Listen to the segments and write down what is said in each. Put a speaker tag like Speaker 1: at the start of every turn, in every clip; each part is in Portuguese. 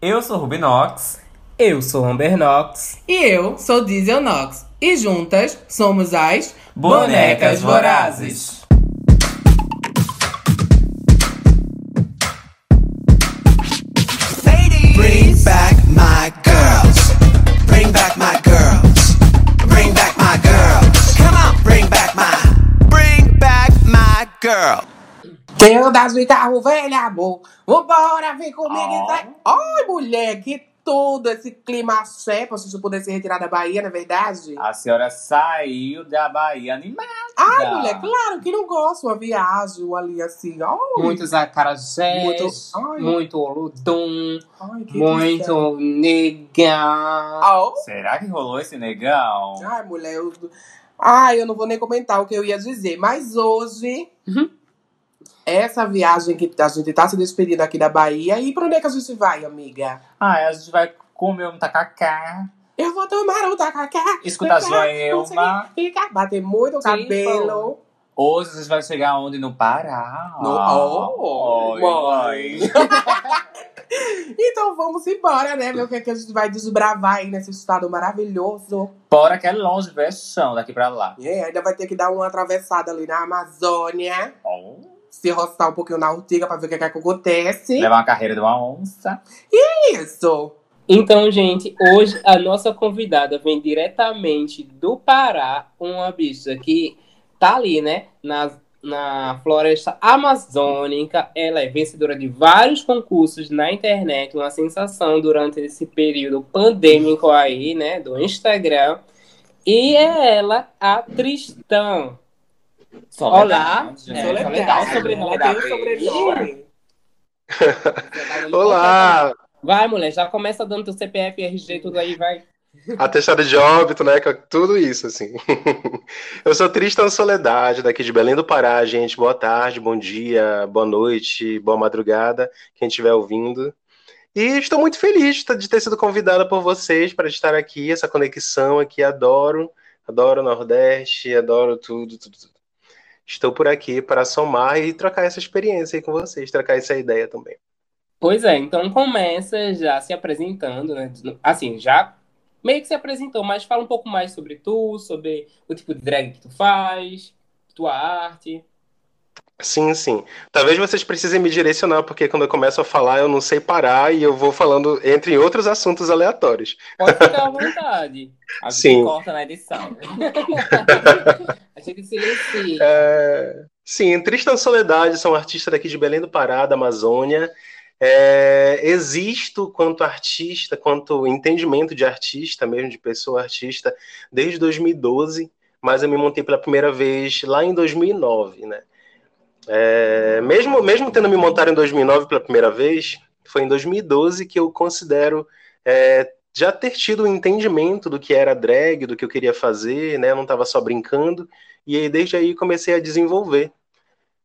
Speaker 1: Eu sou Rubinox.
Speaker 2: Eu sou Ambernox.
Speaker 3: E eu sou Diesel Nox. E juntas somos as
Speaker 1: Bonecas Vorazes.
Speaker 4: Bring back my girls. Bring back my girls. Bring back my girls. Come on, bring back my. Bring back my girl.
Speaker 3: Eu das de carro velho, amor. Vambora, vem comigo.
Speaker 1: Ó.
Speaker 3: e vai. Ai, mulher, que todo esse clima axé pra gente poder se retirar da Bahia, não é verdade?
Speaker 1: A senhora saiu da Bahia animada.
Speaker 3: Ai, mulher, claro que não gosto. Uma viagem ali assim. Ai,
Speaker 2: Muitos acarajés,
Speaker 3: Muito-
Speaker 2: muito, oludum,
Speaker 3: ai,
Speaker 2: muito negão.
Speaker 3: Au.
Speaker 1: Será que rolou esse negão?
Speaker 3: Ai, mulher, eu... Ai, eu não vou nem comentar o que eu ia dizer. Mas hoje,
Speaker 2: Uhum.
Speaker 3: Essa viagem que a gente tá se despedindo aqui da Bahia, e pra onde é que a gente vai, amiga?
Speaker 1: Ah, a gente vai comer um tacacá.
Speaker 3: Eu vou tomar um tacacá.
Speaker 1: Escutar Joelma.
Speaker 3: Ficar, bater muito o cabelo.
Speaker 1: Hoje a gente vai chegar onde? No Pará.
Speaker 3: No- oh,
Speaker 1: Oi,
Speaker 3: mãe. Então vamos embora, né? O que, é que a gente vai desbravar aí nesse estado maravilhoso.
Speaker 1: Bora que é longe, vexão, daqui pra lá.
Speaker 3: É, ainda vai ter que dar uma atravessada ali na Amazônia.
Speaker 1: Oh,
Speaker 3: Se roçar um pouquinho na urtiga pra ver o que, é que acontece.
Speaker 1: levar uma carreira de uma onça.
Speaker 3: Isso.
Speaker 2: Então, gente, hoje a nossa convidada vem diretamente do Pará, uma bicha que tá ali, né, na, na floresta amazônica. Ela é vencedora de vários concursos na internet, uma sensação durante esse período pandêmico aí, né, do Instagram. E é ela, a Tristão. Olá.
Speaker 1: Soledade.
Speaker 2: É,
Speaker 3: Soledade.
Speaker 2: Soledade, sobrenome.
Speaker 5: Olá!
Speaker 2: Vai, mulher, já começa dando teu CPF, RG, tudo aí, vai.
Speaker 5: Atestado de óbito, né? que é Tudo isso, assim. Eu sou Tristan Soledade, daqui de Belém do Pará, gente. Boa tarde, bom dia, boa noite, boa madrugada, quem estiver ouvindo. E estou muito feliz de ter sido convidada por vocês para estar aqui, essa conexão aqui. Adoro, adoro o Nordeste, adoro tudo, tudo, tudo. Estou por aqui para somar e trocar essa experiência aí com vocês, trocar essa ideia também.
Speaker 2: Pois é, então começa já se apresentando, né? Assim, já meio que se apresentou, mas fala um pouco mais sobre tu, sobre o tipo de drag que tu faz, tua arte.
Speaker 5: Sim, sim. Talvez vocês precisem me direcionar, porque quando eu começo a falar, eu não sei parar e eu vou falando entre outros assuntos aleatórios.
Speaker 2: Pode ficar à vontade.
Speaker 1: A gente
Speaker 5: Sim.
Speaker 1: corta na edição.
Speaker 2: A gente silencia.
Speaker 5: É, Sim, Tristan Soledade, sou um artista daqui de Belém do Pará, da Amazônia. É, Existo quanto artista, quanto entendimento de artista, mesmo de pessoa artista, desde 2012, mas eu me montei pela primeira vez lá em 2009, né? É, mesmo, mesmo tendo me montado em 2009 pela primeira vez, foi em 2012 que eu considero é, já ter tido o entendimento do que era drag, do que eu queria fazer, né? Eu não estava só brincando, e aí, desde aí comecei a desenvolver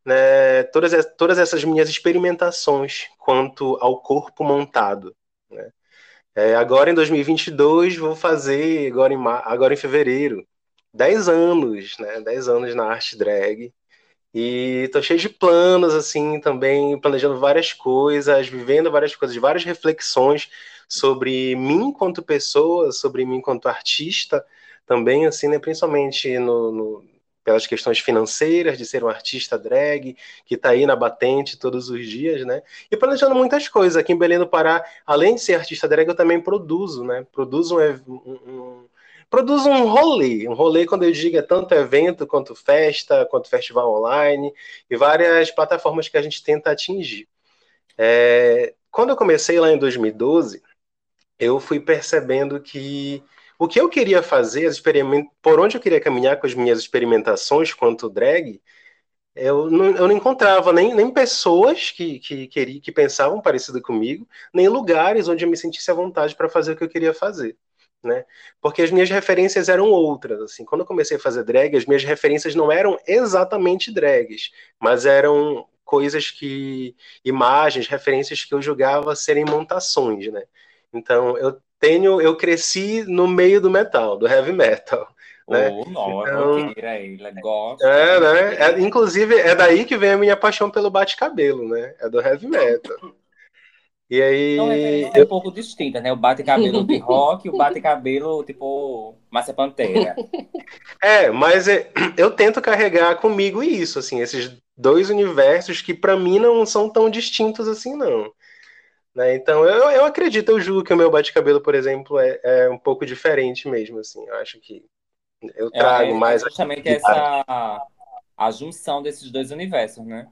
Speaker 5: né, todas, todas essas minhas experimentações quanto ao corpo montado. né. É, agora em 2022 vou fazer, agora em, agora em fevereiro, 10 anos, né, 10 anos na arte drag. E tô cheio de planos, assim, também planejando várias coisas, vivendo várias coisas, várias reflexões sobre mim enquanto pessoa, sobre mim enquanto artista, também, assim, né, principalmente no, no- pelas questões financeiras de ser um artista drag, que está aí na batente todos os dias, né? E planejando muitas coisas. Aqui em Belém do Pará, além de ser artista drag, eu também produzo, né? Produzo um, um- produzo um rolê. Um rolê, quando eu digo, é tanto evento, quanto festa, quanto festival online, e várias plataformas que a gente tenta atingir. É, quando eu comecei lá em 2012, eu fui percebendo que o que eu queria fazer, por onde eu queria caminhar com as minhas experimentações quanto drag, eu não, eu não encontrava nem, nem pessoas que, que, que pensavam parecido comigo, nem lugares onde eu me sentisse à vontade para fazer o que eu queria fazer. Né? Porque as minhas referências eram outras. Assim, quando eu comecei a fazer drag, as minhas referências não eram exatamente drags, mas eram coisas que, imagens, referências que eu julgava serem montações, né? Então eu tenho, eu cresci no meio do metal, do heavy metal. Né?
Speaker 1: Oh, não,
Speaker 5: Então-
Speaker 1: é ele gosta.
Speaker 5: É, né? É, inclusive, é daí que vem a minha paixão pelo bate-cabelo, né? É do heavy metal. E aí.
Speaker 1: Então é
Speaker 5: eu-
Speaker 1: um pouco distinta, né? O bate-cabelo de rock e o bate-cabelo, tipo, Márcia Pantera.
Speaker 5: É, mas é- eu tento carregar comigo isso, assim, esses dois universos que pra mim não são tão distintos assim, não. Né? Então eu, eu acredito, eu julgo que o meu bate-cabelo, por exemplo, é, é um pouco diferente mesmo, assim. Eu acho que eu
Speaker 1: É,
Speaker 5: trago
Speaker 1: é
Speaker 5: mais.
Speaker 1: justamente essa a junção desses dois universos, né?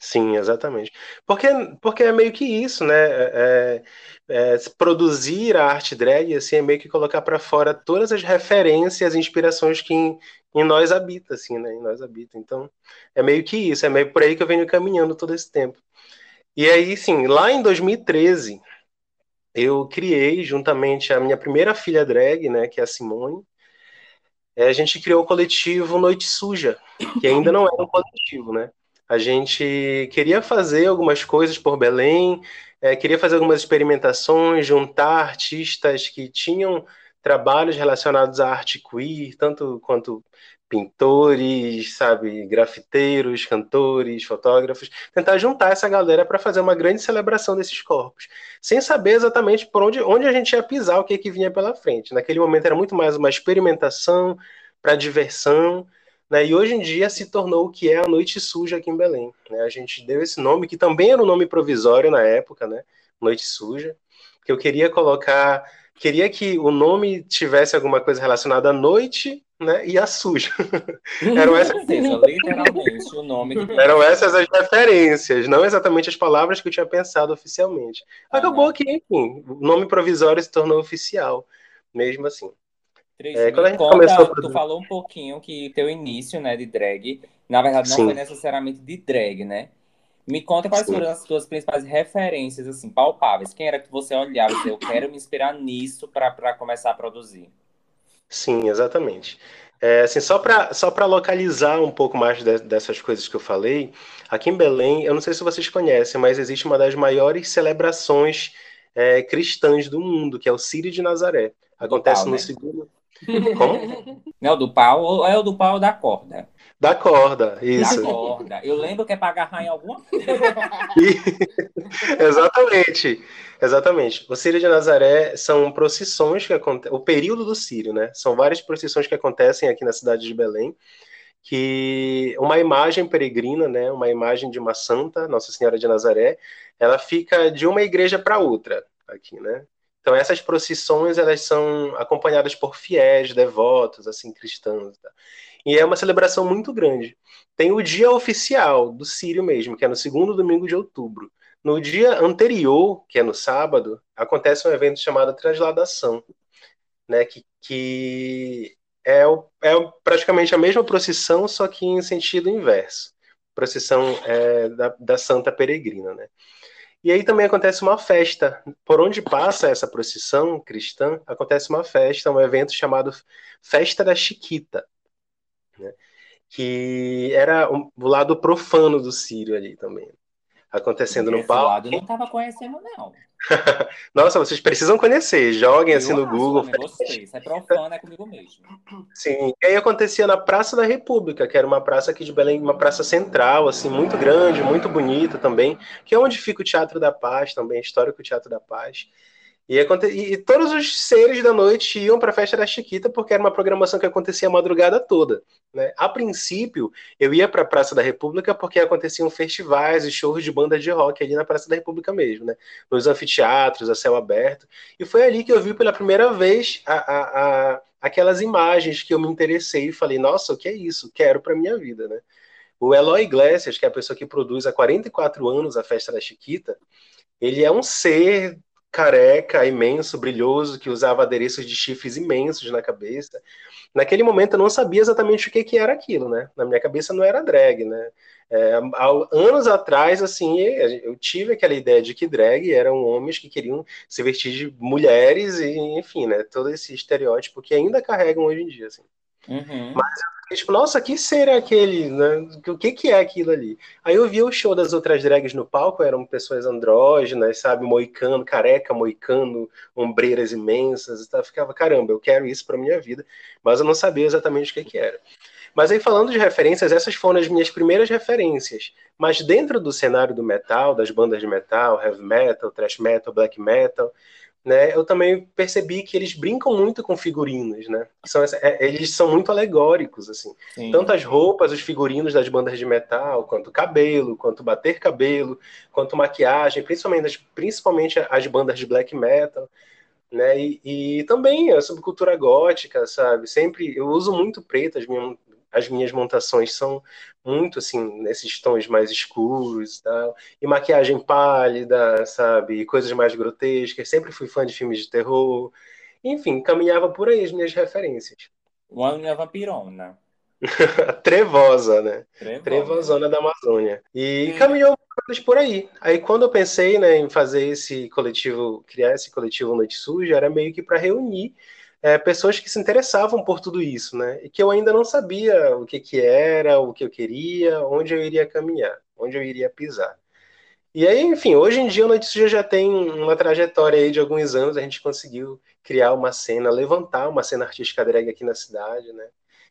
Speaker 5: Sim, exatamente. Porque, porque é meio que isso, né? É- é- é, produzir a arte drag assim, é meio que colocar para fora todas as referências, inspirações que em, em nós habita, assim, né? Em nós habita. Então, é meio que isso, é meio por aí que eu venho caminhando todo esse tempo. E aí, sim, lá em 2013, eu criei, juntamente a minha primeira filha drag, né, que é a Simone, é, a gente criou o coletivo Noite Suja, que ainda não era um coletivo, né? A gente queria fazer algumas coisas por Belém, é, queria fazer algumas experimentações, juntar artistas que tinham trabalhos relacionados à arte queer, tanto quanto pintores, sabe, grafiteiros, cantores, fotógrafos, tentar juntar essa galera para fazer uma grande celebração desses corpos, sem saber exatamente por onde, onde a gente ia pisar, o que, que vinha pela frente. Naquele momento era muito mais uma experimentação para diversão, né? E hoje em dia se tornou o que é a Noite Suja aqui em Belém. Né? A gente deu esse nome, que também era um nome provisório na época, né? Noite Suja, que eu queria colocar, queria que o nome tivesse alguma coisa relacionada à noite, né? E à suja. Eram essas,
Speaker 1: literalmente, o nome
Speaker 5: eram essas as referências, não exatamente as palavras que eu tinha pensado oficialmente. Acabou
Speaker 1: Aham.
Speaker 5: que, enfim, o nome provisório se tornou oficial, mesmo assim.
Speaker 1: Tris,
Speaker 5: É,
Speaker 1: me
Speaker 5: quando a gente
Speaker 1: conta,
Speaker 5: começou a
Speaker 1: tu
Speaker 5: produzir-
Speaker 1: falou um pouquinho que teu início, né, de drag, na verdade não
Speaker 5: Sim.
Speaker 1: foi necessariamente de drag, né? Me conta quais
Speaker 5: Sim.
Speaker 1: foram as tuas principais referências, assim, palpáveis. Quem era que você olhava e dizia, eu quero me inspirar nisso para começar a produzir?
Speaker 5: Sim, exatamente. É, assim, só para só localizar um pouco mais de- dessas coisas que eu falei, aqui em Belém, eu não sei se vocês conhecem, mas existe uma das maiores celebrações é, cristãs do mundo, que é o Círio de Nazaré. Acontece
Speaker 1: pau,
Speaker 5: no
Speaker 1: né?
Speaker 5: segundo. Como?
Speaker 1: Não é o do pau ou é o do pau da corda?
Speaker 5: Da corda, isso.
Speaker 1: Da corda. Eu lembro que é para agarrar em alguma coisa.
Speaker 5: Exatamente, exatamente. O Círio de Nazaré são procissões que acontecem, o período do Círio, né? São várias procissões que acontecem aqui na cidade de Belém, que uma imagem peregrina, né? Uma imagem de uma santa, Nossa Senhora de Nazaré, ela fica de uma igreja para outra aqui, né? Então essas procissões elas são acompanhadas por fiéis, devotos, assim, cristãos. Tá? E é uma celebração muito grande. Tem o dia oficial do Círio mesmo, que é no segundo domingo de outubro. No dia anterior, que é no sábado, acontece um evento chamado Transladação, né, que, que é, é praticamente a mesma procissão, só que em sentido inverso. Procissão é, da, da Santa Peregrina, né? E aí também acontece uma festa. Por onde passa essa procissão cristã, acontece uma festa, um evento chamado Festa da Chiquita, né? que era o lado profano do Sírio ali também. Acontecendo no palco.
Speaker 1: lado não tava conhecendo, não.
Speaker 5: Nossa, vocês precisam conhecer. Joguem assim
Speaker 1: Eu
Speaker 5: no
Speaker 1: acho,
Speaker 5: Google.
Speaker 1: também gostei. Se é profano, é comigo mesmo.
Speaker 5: Sim. E aí acontecia na Praça da República, que era uma praça aqui de Belém, uma praça central, assim, muito grande, muito bonita também, que é onde fica o Teatro da Paz também, histórico Teatro da Paz. E, e todos os seres da noite iam para a festa da Chiquita, porque era uma programação que acontecia a madrugada toda. Né? A princípio, eu ia para a Praça da República porque aconteciam festivais e shows de banda de rock ali na Praça da República mesmo, né? nos anfiteatros, a céu aberto. E foi ali que eu vi pela primeira vez a, a, a, aquelas imagens que eu me interessei e falei, nossa, o que é isso? Quero para minha vida. Né? O Eloy Iglesias, que é a pessoa que produz há 44 anos a Festa da Chiquita, ele é um ser careca, imenso, brilhoso, que usava adereços de chifres imensos na cabeça. Naquele momento eu não sabia exatamente o que, que era aquilo, né? Na minha cabeça não era drag, né? É, há anos atrás, assim, eu tive aquela ideia de que drag eram homens que queriam se vestir de mulheres e, enfim, né? Todo esse estereótipo que ainda carregam hoje em dia, assim.
Speaker 1: Uhum.
Speaker 5: Mas tipo, nossa, que ser é aquele, né? O que, que é aquilo ali? Aí eu vi o show das outras drags no palco, eram pessoas andrógenas, sabe, moicano, careca, moicano, ombreiras imensas, e tal. Eu ficava, caramba, eu quero isso pra minha vida, mas eu não sabia exatamente o que, que era. Mas aí, falando de referências, essas foram as minhas primeiras referências. Mas dentro do cenário do metal, das bandas de metal, heavy metal, thrash metal, black metal, né, eu também percebi que eles brincam muito com figurinos, né? São, é, eles são muito alegóricos, assim. Sim. Tanto as roupas, os figurinos das bandas de metal, quanto cabelo, quanto bater cabelo, quanto maquiagem, principalmente as, principalmente as bandas de black metal, né? E, e também a subcultura gótica, sabe? Sempre eu uso muito preto, as minhas, as minhas montações são muito assim nesses tons mais escuros e tal. E maquiagem pálida sabe? E coisas mais grotescas. Sempre fui fã de filmes de terror. Enfim caminhava por aí as minhas referências.
Speaker 1: Uma vampirona.
Speaker 5: Trevosa né? Trevosa. trevosona da Amazônia. E é. caminhou por aí. Aí quando eu pensei né em fazer esse coletivo criar esse coletivo Noite Suja era meio que para reunir é, pessoas que se interessavam por tudo isso, né? E que eu ainda não sabia o que, que era, o que eu queria, onde eu iria caminhar, onde eu iria pisar. E aí, enfim, hoje em dia o Notícia já tem uma trajetória aí de alguns anos, a gente conseguiu criar uma cena, levantar uma cena artística drag aqui na cidade, né?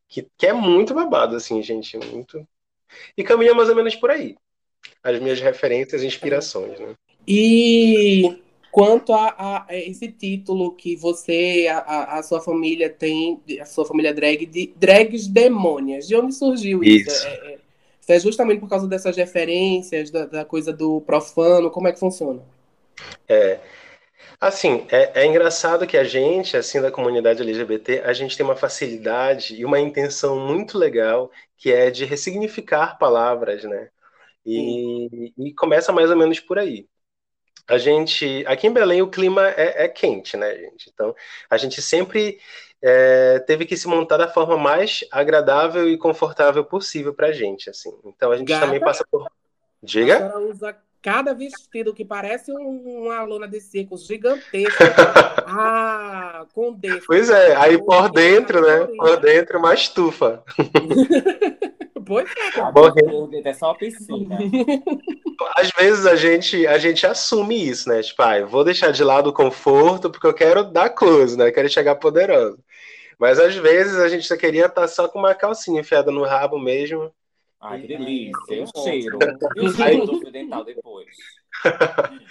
Speaker 5: Que, que é muito babado, assim, gente, muito... E caminha mais ou menos por aí. As minhas referências e inspirações, né?
Speaker 3: E quanto a, a, esse título que você, a, a, sua família tem, a sua família drag, de drags demônias. De onde surgiu isso? isso? É, é, é justamente por causa dessas referências, da, da, coisa do profano, como é que funciona?
Speaker 5: É, assim, é, é engraçado que a gente, assim, da comunidade LGBT, a gente tem uma facilidade e uma intenção muito legal, que é de ressignificar palavras, né? E, e começa mais ou menos por aí a gente. Aqui em Belém o clima é, é quente, né, gente? Então, a gente sempre é, teve que se montar da forma mais agradável e confortável possível pra gente, assim. Então, a gente Gata, também passa por. Diga. A
Speaker 3: usa cada vestido que parece um, uma lona de circo gigantesca. ah, com desse.
Speaker 5: Pois é, aí por dentro, né? Por dentro, uma estufa.
Speaker 3: Pois é.
Speaker 1: É só uma piscina.
Speaker 5: Às vezes a gente, a gente assume isso, né? Tipo, ah, vou deixar de lado o conforto porque eu quero dar close, né? Eu quero chegar poderoso. Mas às vezes a gente só queria estar só com uma calcinha enfiada no rabo mesmo.
Speaker 1: Ai, que delícia. E o cheiro. E o cheiro do fio dental depois.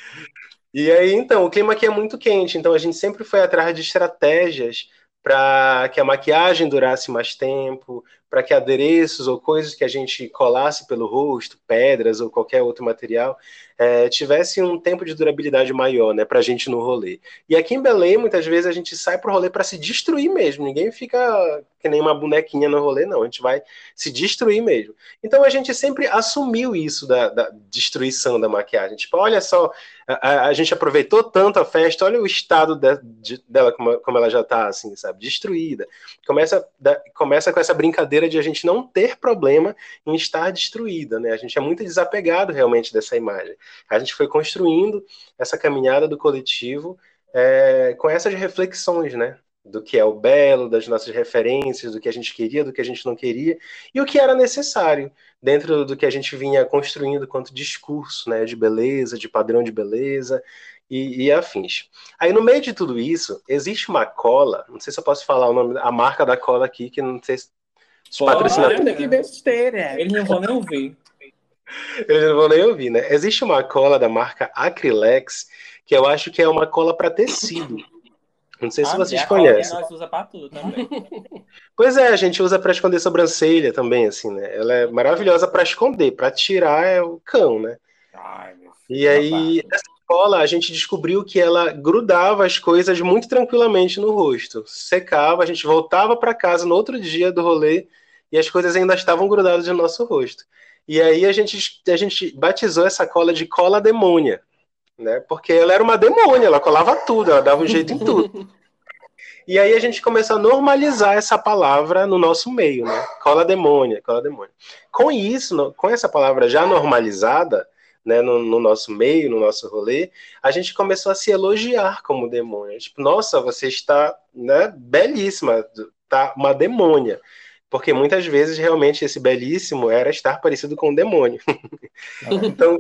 Speaker 5: e aí, então, o clima aqui é muito quente, então a gente sempre foi atrás de estratégias para que a maquiagem durasse mais tempo, para que adereços ou coisas que a gente colasse pelo rosto, pedras ou qualquer outro material, é, tivesse um tempo de durabilidade maior, né, para a gente no rolê. E aqui em Belém, muitas vezes a gente sai para o rolê para se destruir mesmo. Ninguém fica que nem uma bonequinha no rolê, não. A gente vai se destruir mesmo. Então a gente sempre assumiu isso da, da destruição da maquiagem. Tipo, olha só, a, a, gente aproveitou tanto a festa, olha o estado de, de, dela, como, como, ela já está, assim, sabe, destruída. Começa, da, começa com essa brincadeira de a gente não ter problema em estar destruída, né? A gente é muito desapegado realmente dessa imagem. A gente foi construindo essa caminhada do coletivo é, com essas reflexões, né? Do que é o belo, das nossas referências, do que a gente queria, do que a gente não queria, e o que era necessário dentro do que a gente vinha construindo quanto discurso, né? De beleza, de padrão de beleza, e, e, afins. Aí no meio de tudo isso, existe uma cola, não sei se eu posso falar o nome, a marca da cola aqui, que não sei se
Speaker 3: patrocina. Olha que besteira.
Speaker 1: Eles não vão nem ouvir.
Speaker 5: Eles não vão nem ouvir, né? Existe uma cola da marca Acrylex que eu acho que é uma cola para tecido. Não sei ah, se vocês conhecem.
Speaker 1: Nós usa para tudo também.
Speaker 5: Pois é, a gente usa para esconder sobrancelha também, assim, né? Ela é maravilhosa para esconder, para tirar é o cão, né? Ai, meu filho, e aí, essa cola, a gente descobriu que ela grudava as coisas muito tranquilamente no rosto. Secava, a gente voltava para casa no outro dia do rolê e as coisas ainda estavam grudadas no nosso rosto. E aí a gente, a gente batizou essa cola de cola demônia, né? Porque ela era uma demônia, ela colava tudo, ela dava um jeito em tudo. E aí a gente começou a normalizar essa palavra no nosso meio, né? Cola demônia, cola demônia. Com isso, com essa palavra já normalizada, né, no, no, nosso meio, no nosso rolê, a gente começou a se elogiar como demônia. Tipo, nossa, você está né, belíssima, tá uma demônia. Porque muitas vezes realmente esse belíssimo era estar parecido com um demônio. então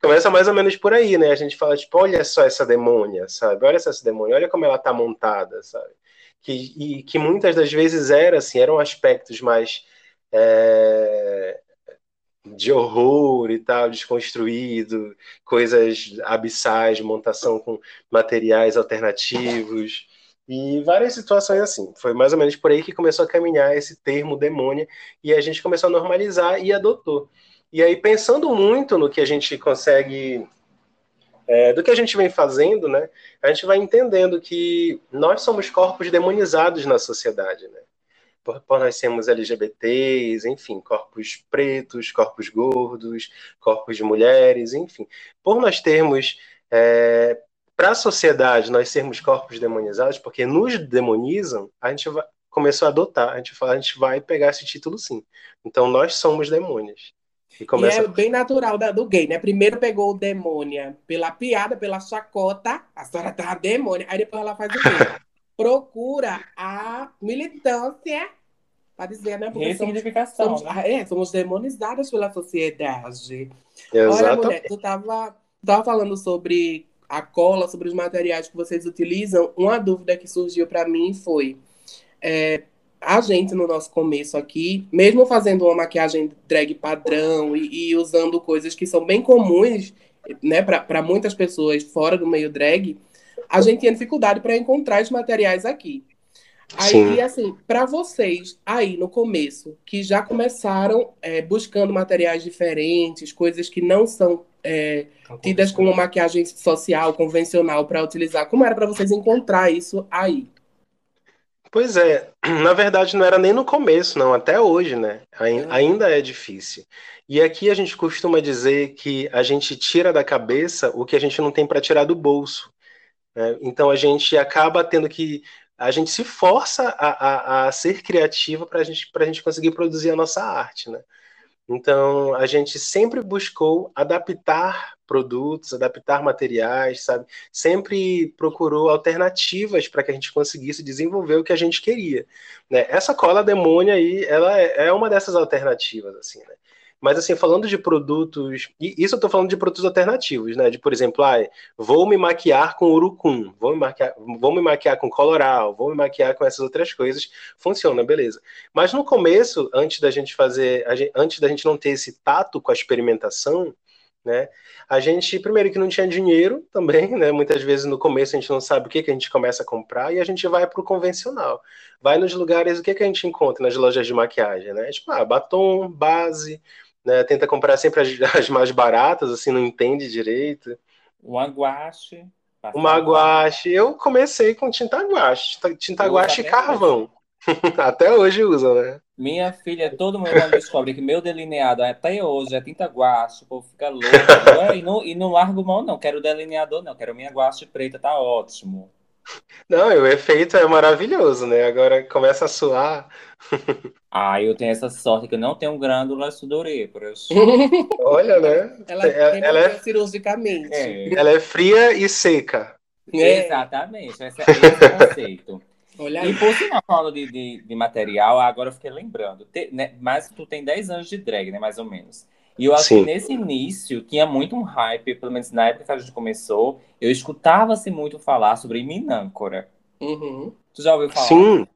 Speaker 5: começa mais ou menos por aí, né? A gente fala, tipo, olha só essa demônia, sabe? Olha só essa demônia, olha como ela tá montada, sabe? que, e que muitas das vezes era assim, eram aspectos mais é, de horror e tal, desconstruído, coisas abissais, montação com materiais alternativos e várias situações assim. Foi mais ou menos por aí que começou a caminhar esse termo demônia e a gente começou a normalizar e adotou. E aí, pensando muito no que a gente consegue, é, do que a gente vem fazendo, né, a gente vai entendendo que nós somos corpos demonizados na sociedade, né? por, por nós sermos LGBTs, enfim, corpos pretos, corpos gordos, corpos de mulheres, enfim. Por nós termos, é, para a sociedade, nós sermos corpos demonizados, porque nos demonizam, a gente vai, começou a adotar, a gente fala, a gente vai pegar esse título sim. Então, nós somos demônios.
Speaker 3: E, começa... e é bem natural da, do gay, né? Primeiro pegou o demônia pela piada, pela chacota, a senhora tá demônia, aí depois ela faz o quê? procura a militância para dizer, né?
Speaker 1: Porque Ressignificação.
Speaker 3: Somos, né? é, somos demonizadas pela sociedade. Exatamente. Olha, mulher, tu tava, tava falando sobre a cola, sobre os materiais que vocês utilizam. Uma dúvida que surgiu para mim foi: é, a gente, no nosso começo aqui, mesmo fazendo uma maquiagem drag padrão e, e usando coisas que são bem comuns né, para muitas pessoas fora do meio drag, a gente tinha dificuldade para encontrar os materiais aqui. Aí, Sim. assim, para vocês aí no começo, que já começaram é, buscando materiais diferentes, coisas que não são é, tidas como maquiagem social, convencional para utilizar, como era para vocês encontrar isso aí?
Speaker 5: Pois é, na verdade não era nem no começo, não, até hoje, né? Ainda é difícil. E aqui a gente costuma dizer que a gente tira da cabeça o que a gente não tem para tirar do bolso. Né? Então a gente acaba tendo que a gente se força a, a, a ser criativa para gente, a gente conseguir produzir a nossa arte, né? Então, a gente sempre buscou adaptar produtos, adaptar materiais, sabe? Sempre procurou alternativas para que a gente conseguisse desenvolver o que a gente queria. Né? Essa cola demônia aí, ela é, é uma dessas alternativas, assim, né? Mas, assim, falando de produtos. E isso eu estou falando de produtos alternativos, né? De, por exemplo, ah, vou me maquiar com urucum, vou me maquiar, vou me maquiar com coloral, vou me maquiar com essas outras coisas. Funciona, beleza. Mas no começo, antes da gente fazer. Antes da gente não ter esse tato com a experimentação, né? A gente, primeiro, que não tinha dinheiro também, né? Muitas vezes no começo a gente não sabe o que, que a gente começa a comprar e a gente vai para o convencional. Vai nos lugares, o que, que a gente encontra nas lojas de maquiagem, né? Tipo, ah, batom, base, né? Tenta comprar sempre as, as, mais baratas, assim, não entende direito.
Speaker 1: Um aguache.
Speaker 5: Uma guache. Eu comecei com tinta guache, tinta guache e carvão. até hoje usa, né?
Speaker 1: Minha filha, todo mundo descobre que meu delineado até hoje é tinta guache, o povo fica louco. e, não, e não largo mão, não. Quero delineador, não. Quero minha guache preta, tá ótimo.
Speaker 5: Não, o efeito é maravilhoso, né? Agora começa a suar.
Speaker 1: Ah, eu tenho essa sorte que eu não tenho glândula sudoríparas.
Speaker 5: Olha, né?
Speaker 3: Ela, ela, ela é cirurgicamente.
Speaker 5: É. Ela é fria e seca.
Speaker 1: É. Exatamente, esse, esse é o conceito. Olha e por sinal, falando de, de, de, material, agora eu fiquei lembrando. Te, né, mas tu tem 10 anos de drag, né? Mais ou menos. E eu acho Sim. que nesse início tinha muito um hype, pelo menos na época que a gente começou, eu escutava-se muito falar sobre Minâncora.
Speaker 3: Uhum.
Speaker 1: Tu já ouviu falar?
Speaker 5: Sim.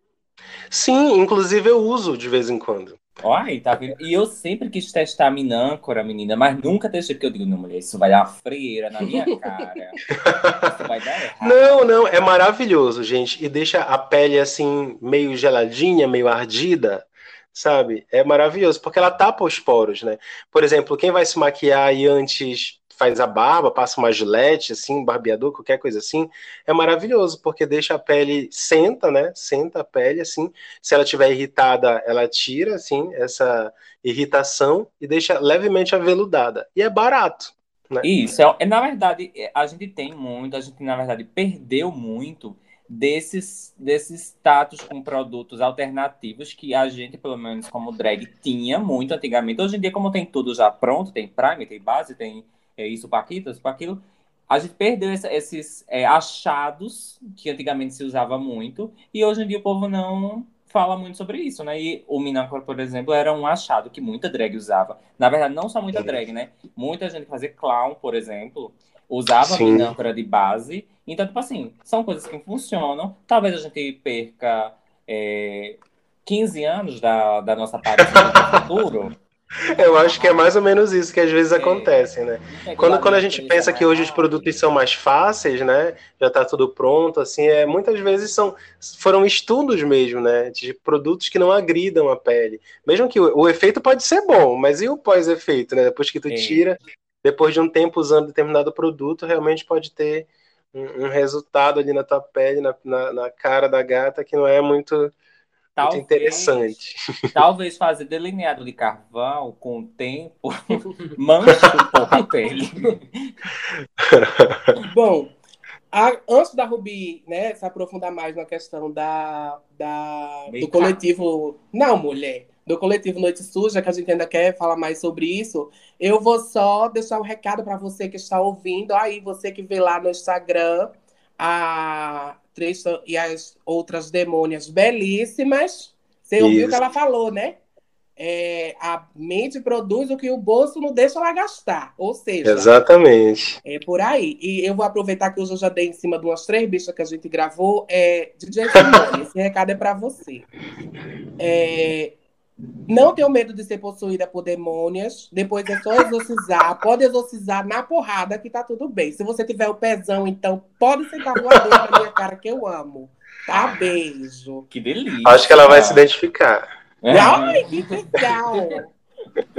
Speaker 5: Sim, inclusive eu uso de vez em quando.
Speaker 1: Olha, tá vendo? E eu sempre quis testar a minâncora, menina, mas nunca testei, porque eu digo, não, mulher, isso vai dar uma freira na minha cara. isso
Speaker 5: vai dar errado. Não, não, é maravilhoso, gente. E deixa a pele assim, meio geladinha, meio ardida sabe? É maravilhoso, porque ela tapa os poros, né? Por exemplo, quem vai se maquiar e antes faz a barba, passa uma gilete, assim, um barbeador, qualquer coisa assim, é maravilhoso, porque deixa a pele, senta, né? Senta a pele, assim. Se ela estiver irritada, ela tira, assim, essa irritação e deixa levemente aveludada. E é barato. Né?
Speaker 1: Isso, é, é na verdade, a gente tem muito, a gente, na verdade, perdeu muito desses, desses status com produtos alternativos que a gente, pelo menos como drag, tinha muito antigamente. Hoje em dia, como tem tudo já pronto, tem Prime, tem base, tem é, isso para aquilo, isso para aquilo, a gente perdeu essa, esses é, achados que antigamente se usava muito e hoje em dia o povo não fala muito sobre isso, né? E o Minacor, por exemplo, era um achado que muita drag usava. Na verdade, não só muita drag, né? Muita gente fazia clown, por exemplo, usava
Speaker 5: Sim.
Speaker 1: minâncora de base. Então, tipo assim, são coisas que funcionam. Talvez a gente perca é, 15 anos da, da nossa aparência no futuro.
Speaker 5: Eu acho que é mais ou menos isso que às vezes
Speaker 1: É.
Speaker 5: acontece, né? Quando, quando a gente pensa que hoje os produtos são mais fáceis, né? Já está tudo pronto, assim, é, muitas vezes são, foram estudos mesmo, né? De produtos que não agridam a pele. Mesmo que o, o efeito pode ser bom, mas e o pós-efeito, né? Depois que tu tira, depois de um tempo usando determinado produto, realmente pode ter um, um resultado ali na tua pele, na, na, na cara da gata, que não é muito
Speaker 1: Talvez-
Speaker 5: interessante.
Speaker 1: Talvez fazer delineado de carvão com o tempo manche um pouco a pele.
Speaker 3: Bom, a- antes da Rubi né, se aprofundar mais na questão da, da, do coletivo. Não, mulher. Do coletivo Noite Suja, que a gente ainda quer falar mais sobre isso, eu vou só deixar um recado para você que está ouvindo. Aí, você que vê lá no Instagram a Tristan e as outras demônias belíssimas. Você ouviu o
Speaker 5: Isso.
Speaker 3: que ela falou, né? É, a mente produz o que o bolso não deixa ela gastar. Ou seja,
Speaker 5: Exatamente.
Speaker 3: é por aí. E eu vou aproveitar que hoje eu já dei em cima de umas três bichas que a gente gravou. É, DJ Simone, esse recado é para você. É, não tenha medo de ser possuída por demônios. Depois é só exorcizar. Pode exorcizar na porrada que tá tudo bem. Se você tiver o pezão, então pode sentar voador na minha cara que eu amo. Tá? Beijo.
Speaker 1: Que delícia.
Speaker 5: Acho que ela vai se identificar.
Speaker 1: É.
Speaker 3: Ai, que legal!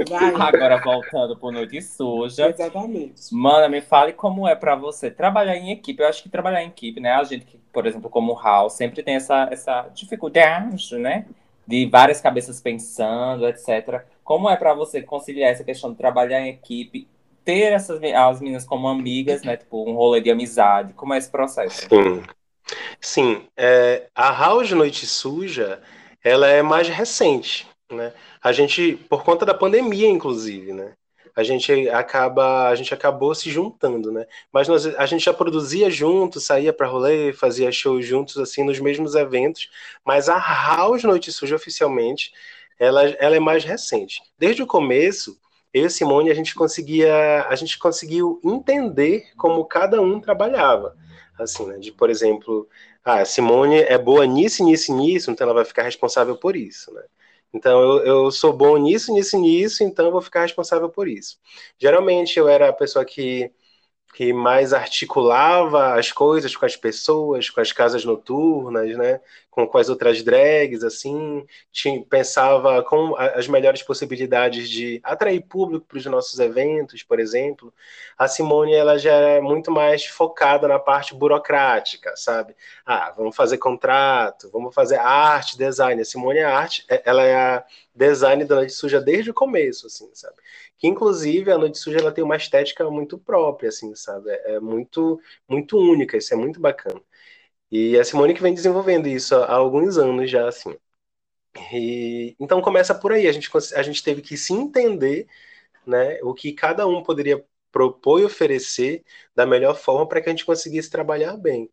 Speaker 3: Vai.
Speaker 1: Agora voltando pro Noite Suja.
Speaker 3: Exatamente.
Speaker 1: Mana, me fale como é pra você trabalhar em equipe. Eu acho que trabalhar em equipe, né? A gente que, por exemplo, como o Hal, sempre tem essa, essa dificuldade, né? De várias cabeças pensando, etc. Como é pra você conciliar essa questão de trabalhar em equipe, ter essas as meninas como amigas, né? Tipo, um rolê de amizade. Como é esse processo?
Speaker 5: Sim. Sim, é, a House Noite Suja, ela é mais recente, né? A gente, por conta da pandemia, inclusive, né? A gente acaba, a gente acabou se juntando, né? Mas nós, a gente já produzia junto, saía para rolê, fazia shows juntos, assim, nos mesmos eventos. Mas a House Noite Suja, oficialmente, ela, ela é mais recente. Desde o começo, eu e Simone, a gente conseguia, a gente conseguiu entender como cada um trabalhava assim, né? De, por exemplo, ah, Simone é boa nisso, nisso, nisso, então ela vai ficar responsável por isso, né? Então eu, eu sou bom nisso, nisso, nisso, então eu vou ficar responsável por isso. Geralmente eu era a pessoa que que mais articulava as coisas com as pessoas, com as casas noturnas, né? Com, com as outras drags, assim, tinha, pensava com as melhores possibilidades de atrair público para os nossos eventos, por exemplo. A Simone, ela já é muito mais focada na parte burocrática, sabe? Ah, vamos fazer contrato, vamos fazer arte, design. A Simone é arte, é- ela é a design da Suja desde o começo, assim, sabe? Que inclusive a Noite Suja ela tem uma estética muito própria, assim, sabe? É, é muito, muito única, isso é muito bacana. E a Simone que vem desenvolvendo isso há, alguns anos já, assim. E, então começa por aí, a gente, a gente teve que se entender, né? O que cada um poderia propor e oferecer da melhor forma para que a gente conseguisse trabalhar bem.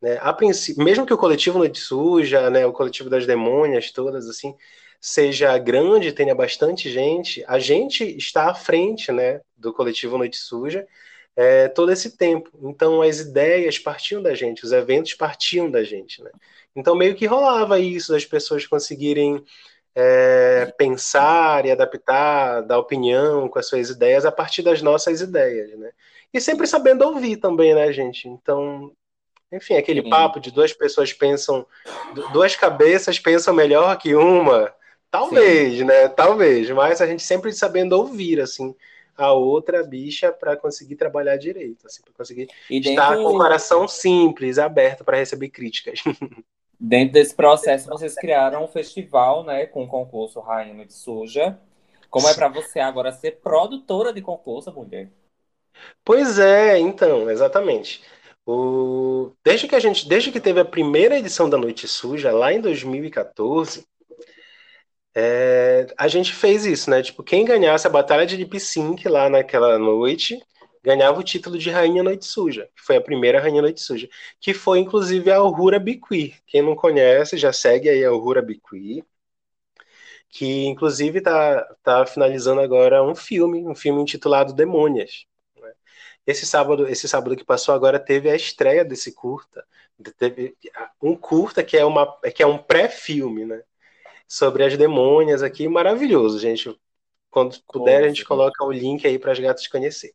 Speaker 5: Né? A princípio, mesmo que o coletivo Noite Suja, né, o coletivo das demônias, todas assim, seja grande, tenha bastante gente, a gente está à frente né, do coletivo Noite Suja é, todo esse tempo. Então as ideias partiam da gente, os eventos partiam da gente. Né? Então meio que rolava isso, das pessoas conseguirem é, pensar e adaptar, dar opinião com as suas ideias a partir das nossas ideias, né? E sempre sabendo ouvir também, né, gente? Então, enfim, aquele
Speaker 1: Sim.
Speaker 5: papo de duas pessoas pensam, du- duas cabeças pensam melhor que uma, talvez, né? Talvez, mas a gente sempre sabendo ouvir, assim, a outra bicha para conseguir trabalhar direito, assim, para conseguir
Speaker 1: E
Speaker 5: estar com o
Speaker 1: dentro,
Speaker 5: coração simples, aberto para receber críticas.
Speaker 1: dentro desse processo, vocês criaram um festival, né? Com o concurso Rainha Noite Suja. Como é pra você agora ser produtora de concurso, mulher?
Speaker 5: Pois é, então, exatamente. O... Desde que a gente, desde que teve a primeira edição da Noite Suja, lá em 2014, é, a gente fez isso, né? Tipo, quem ganhasse a batalha de lip sync lá naquela noite, ganhava o título de Rainha Noite Suja, que foi a primeira Rainha Noite Suja, que foi inclusive a Uhura Biqui. Quem não conhece, já segue aí a Uhura Biqui, que inclusive tá, tá finalizando agora um filme, um filme intitulado Demônias. né? esse sábado, esse sábado que passou agora teve a estreia desse curta. Teve um curta que é, uma, que é um pré-filme, né? Sobre as demônias aqui, maravilhoso, gente. Quando puder, a gente coloca o link aí para as gatas conhecer.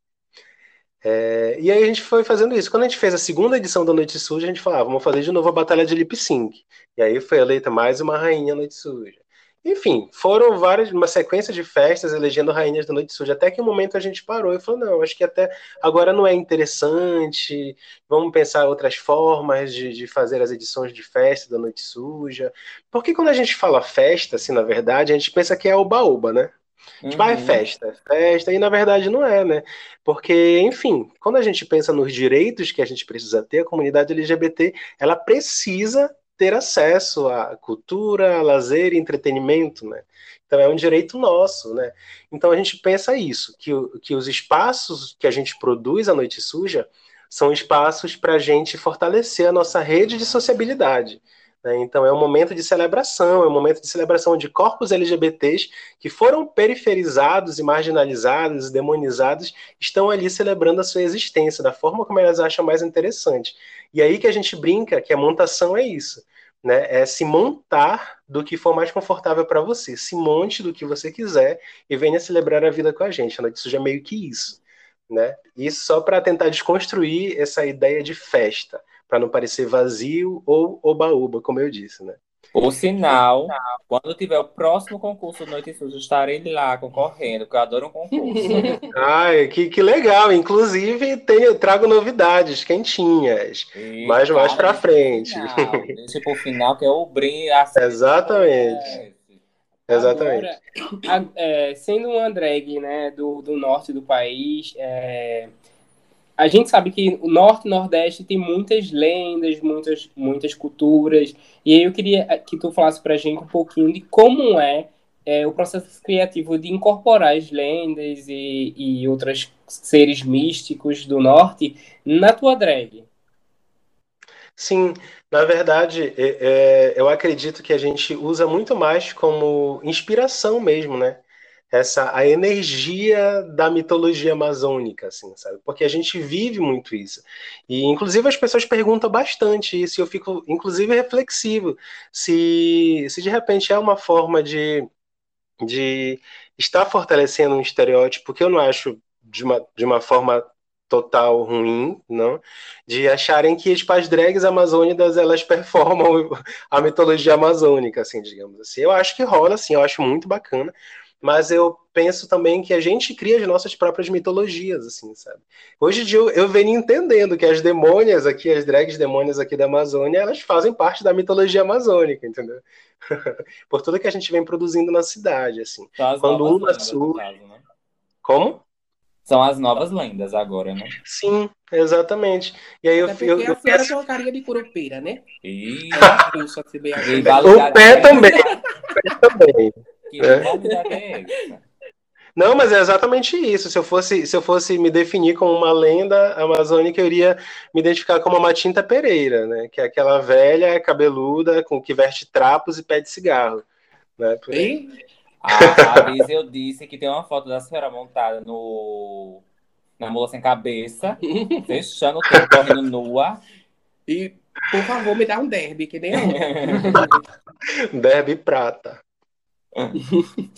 Speaker 5: É, e aí a gente foi fazendo isso. Quando a gente fez a segunda edição da Noite Suja, a gente falava, ah, vamos fazer de novo a Batalha de Lip Sync. E aí foi eleita mais uma rainha Noite Suja. Enfim, foram várias, uma sequência de festas elegendo rainhas da Noite Suja, até que um momento a gente parou e falou, não, acho que até agora não é interessante, vamos pensar outras formas de, de fazer as edições de festa da Noite Suja. Porque quando a gente fala festa, assim, na verdade, a gente pensa que é oba-oba, né? Tipo, uhum. ah, é festa, festa, e na verdade não é, né? Porque, enfim, quando a gente pensa nos direitos que a gente precisa ter, a comunidade LGBT, ela precisa ter acesso à cultura, a lazer e entretenimento, né? Então é um direito nosso, né? Então a gente pensa isso, que, que os espaços que a gente produz à noite suja são espaços para a gente fortalecer a nossa rede de sociabilidade. Né? Então é um momento de celebração, é um momento de celebração de corpos LGBTs que foram periferizados e marginalizados, demonizados, estão ali celebrando a sua existência da forma como elas acham mais interessante. E aí que a gente brinca que a montação é isso. Né, é se montar do que for mais confortável para você. Se monte do que você quiser e venha celebrar a vida com a gente. A noite suja é meio que isso. Né? Isso só para tentar desconstruir essa ideia de festa para não parecer vazio ou oba-oba, como eu disse, né?
Speaker 1: O sinal, quando tiver o próximo concurso do Noite Suja, estarei lá concorrendo, porque eu adoro um concurso.
Speaker 5: Ai, que, que legal! Inclusive, tenho, trago novidades quentinhas, e, mas mais para frente.
Speaker 1: Deixa pro final, que é o brinde.
Speaker 5: Exatamente. Exatamente.
Speaker 2: Agora, é, sendo uma drag né, do, do norte do país, é, a gente sabe que o norte e nordeste tem muitas lendas, muitas, muitas culturas. E aí eu queria que tu falasse pra gente um pouquinho de como é, é o processo criativo de incorporar as lendas e, e outros seres místicos do norte na tua drag.
Speaker 5: Sim, na verdade, é, é, eu acredito que a gente usa muito mais como inspiração mesmo, né? Essa a energia da mitologia amazônica, assim, sabe? Porque a gente vive muito isso. E inclusive as pessoas perguntam bastante isso, e eu fico inclusive reflexivo se se de repente é uma forma de de estar fortalecendo um estereótipo que eu não acho de uma, de uma forma total ruim, não, de acharem que tipo, as drags amazônicas elas performam a mitologia amazônica, assim, digamos assim. Eu acho que rola, assim, eu acho muito bacana, mas eu penso também que a gente cria as nossas próprias mitologias, assim, sabe? Hoje em dia eu, eu venho entendendo que as demônias aqui, as drags demônias aqui da Amazônia, elas fazem parte da mitologia amazônica, entendeu? Por tudo que a gente vem produzindo na cidade, assim. Quando uma surge... Né? Como?
Speaker 1: São as novas lendas agora, né?
Speaker 5: Sim, exatamente. E aí
Speaker 3: Até eu, eu, eu a tem uma carinha de curupeira, né?
Speaker 1: E...
Speaker 5: o pé também. o pé também. Que é. é Não, mas é exatamente isso. Se eu fosse, se eu fosse me definir como uma lenda amazônica, eu iria me identificar como a Matinta Pereira, né? Que é aquela velha cabeluda com que veste trapos e pede cigarro. Né?
Speaker 1: E a, a vez eu disse que tem uma foto da senhora montada no na mula sem cabeça, fechando o tempo, correndo nua.
Speaker 3: E, por favor, me dá um derby, que nem eu.
Speaker 5: derby prata.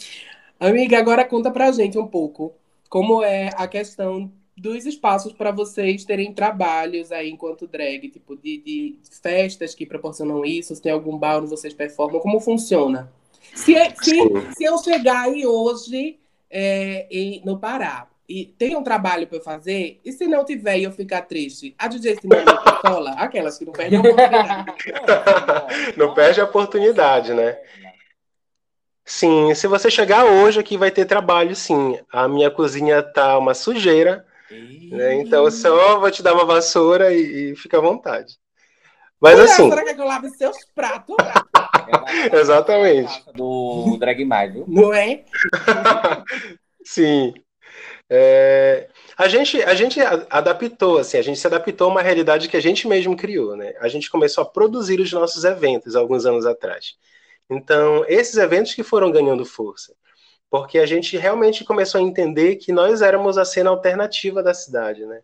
Speaker 3: Amiga, agora conta pra gente um pouco como é a questão dos espaços para vocês terem trabalhos aí enquanto drag, tipo de, de, festas que proporcionam isso, se tem algum bar onde vocês performam, como funciona? Se, é, se, se eu chegar aí hoje é, em, no Pará e tem um trabalho para eu fazer, e se não tiver e eu ficar triste, a DJ Simone cola, aquelas que não perdem a oportunidade.
Speaker 5: não perde a oportunidade, né? Sim, se você chegar hoje aqui vai ter trabalho, sim. A minha cozinha tá uma sujeira, né? Então eu só vou te dar uma vassoura e, e fica à vontade. Mas assim.
Speaker 3: Será que eu lave seus pratos?
Speaker 5: Exatamente.
Speaker 1: Do Drag Mais, viu?
Speaker 3: Não é?
Speaker 5: sim. É, a, gente, a gente adaptou, assim, a gente se adaptou a uma realidade que a gente mesmo criou, né? A gente começou a produzir os nossos eventos alguns anos atrás. Então, esses eventos que foram ganhando força, porque a gente realmente começou a entender que nós éramos a cena alternativa da cidade, né?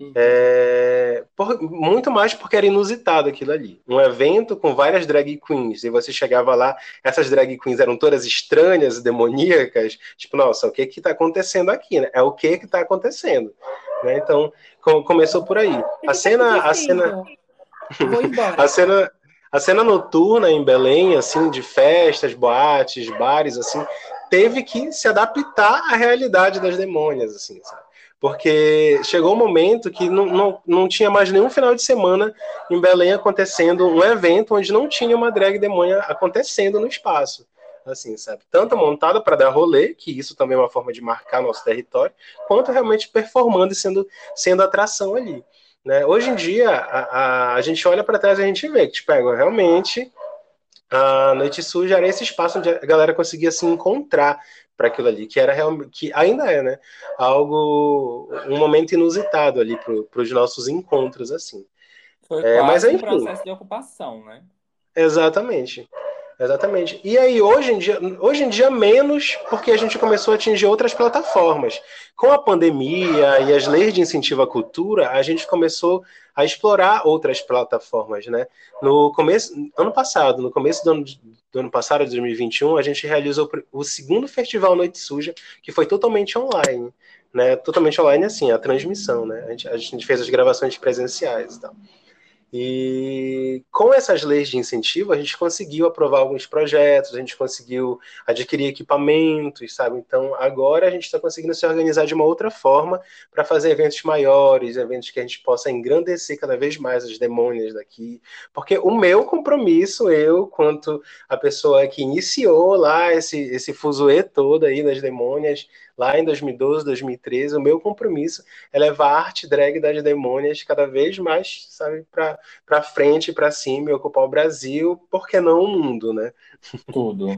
Speaker 5: Uhum. É, por, muito mais porque era inusitado aquilo ali. Um evento com várias drag queens, e você chegava lá, essas drag queens eram todas estranhas, demoníacas, tipo, nossa, o que que tá acontecendo aqui, né? É o que que tá acontecendo. Né? Então, com, começou por aí. A cena, a cena...
Speaker 3: Vou embora.
Speaker 5: a cena... A cena noturna em Belém, assim, de festas, boates, bares, assim, teve que se adaptar à realidade das demônias, assim, sabe? porque chegou um momento que não, não, não tinha mais nenhum final de semana em Belém acontecendo um evento onde não tinha uma drag demônia acontecendo no espaço. Assim, sabe? Tanto montada para dar rolê, que isso também é uma forma de marcar nosso território, quanto realmente performando e sendo, sendo atração ali. Né? Hoje em dia, a, a, a gente olha para trás e a gente vê que, tipo, é, realmente a Noite Suja era esse espaço onde a galera conseguia se encontrar para aquilo ali, que era realmente, que ainda é, né? Algo, um momento inusitado ali para os nossos encontros, assim.
Speaker 1: Foi é, mas, enfim, um processo de ocupação, né?
Speaker 5: Exatamente. Exatamente. E aí, hoje em, dia, hoje em dia, menos, porque a gente começou a atingir outras plataformas. Com a pandemia e as leis de incentivo à cultura, a gente começou a explorar outras plataformas, né? No começo, ano passado, no começo do ano, do ano passado, de 2021, a gente realizou o segundo festival Noite Suja, que foi totalmente online, né? Totalmente online, assim, a transmissão, né? A gente, a gente fez as gravações presenciais e tal. E com essas leis de incentivo, a gente conseguiu aprovar alguns projetos, a gente conseguiu adquirir equipamentos, sabe? Então, agora a gente está conseguindo se organizar de uma outra forma para fazer eventos maiores, eventos que a gente possa engrandecer cada vez mais as demônias daqui. Porque o meu compromisso, eu, quanto a pessoa que iniciou lá esse, esse fuzuê todo aí das demônias, lá em 2012, 2013, o meu compromisso é levar a arte drag das demônias cada vez mais, sabe, para frente, para cima e ocupar o Brasil, por que não o mundo, né?
Speaker 1: Tudo.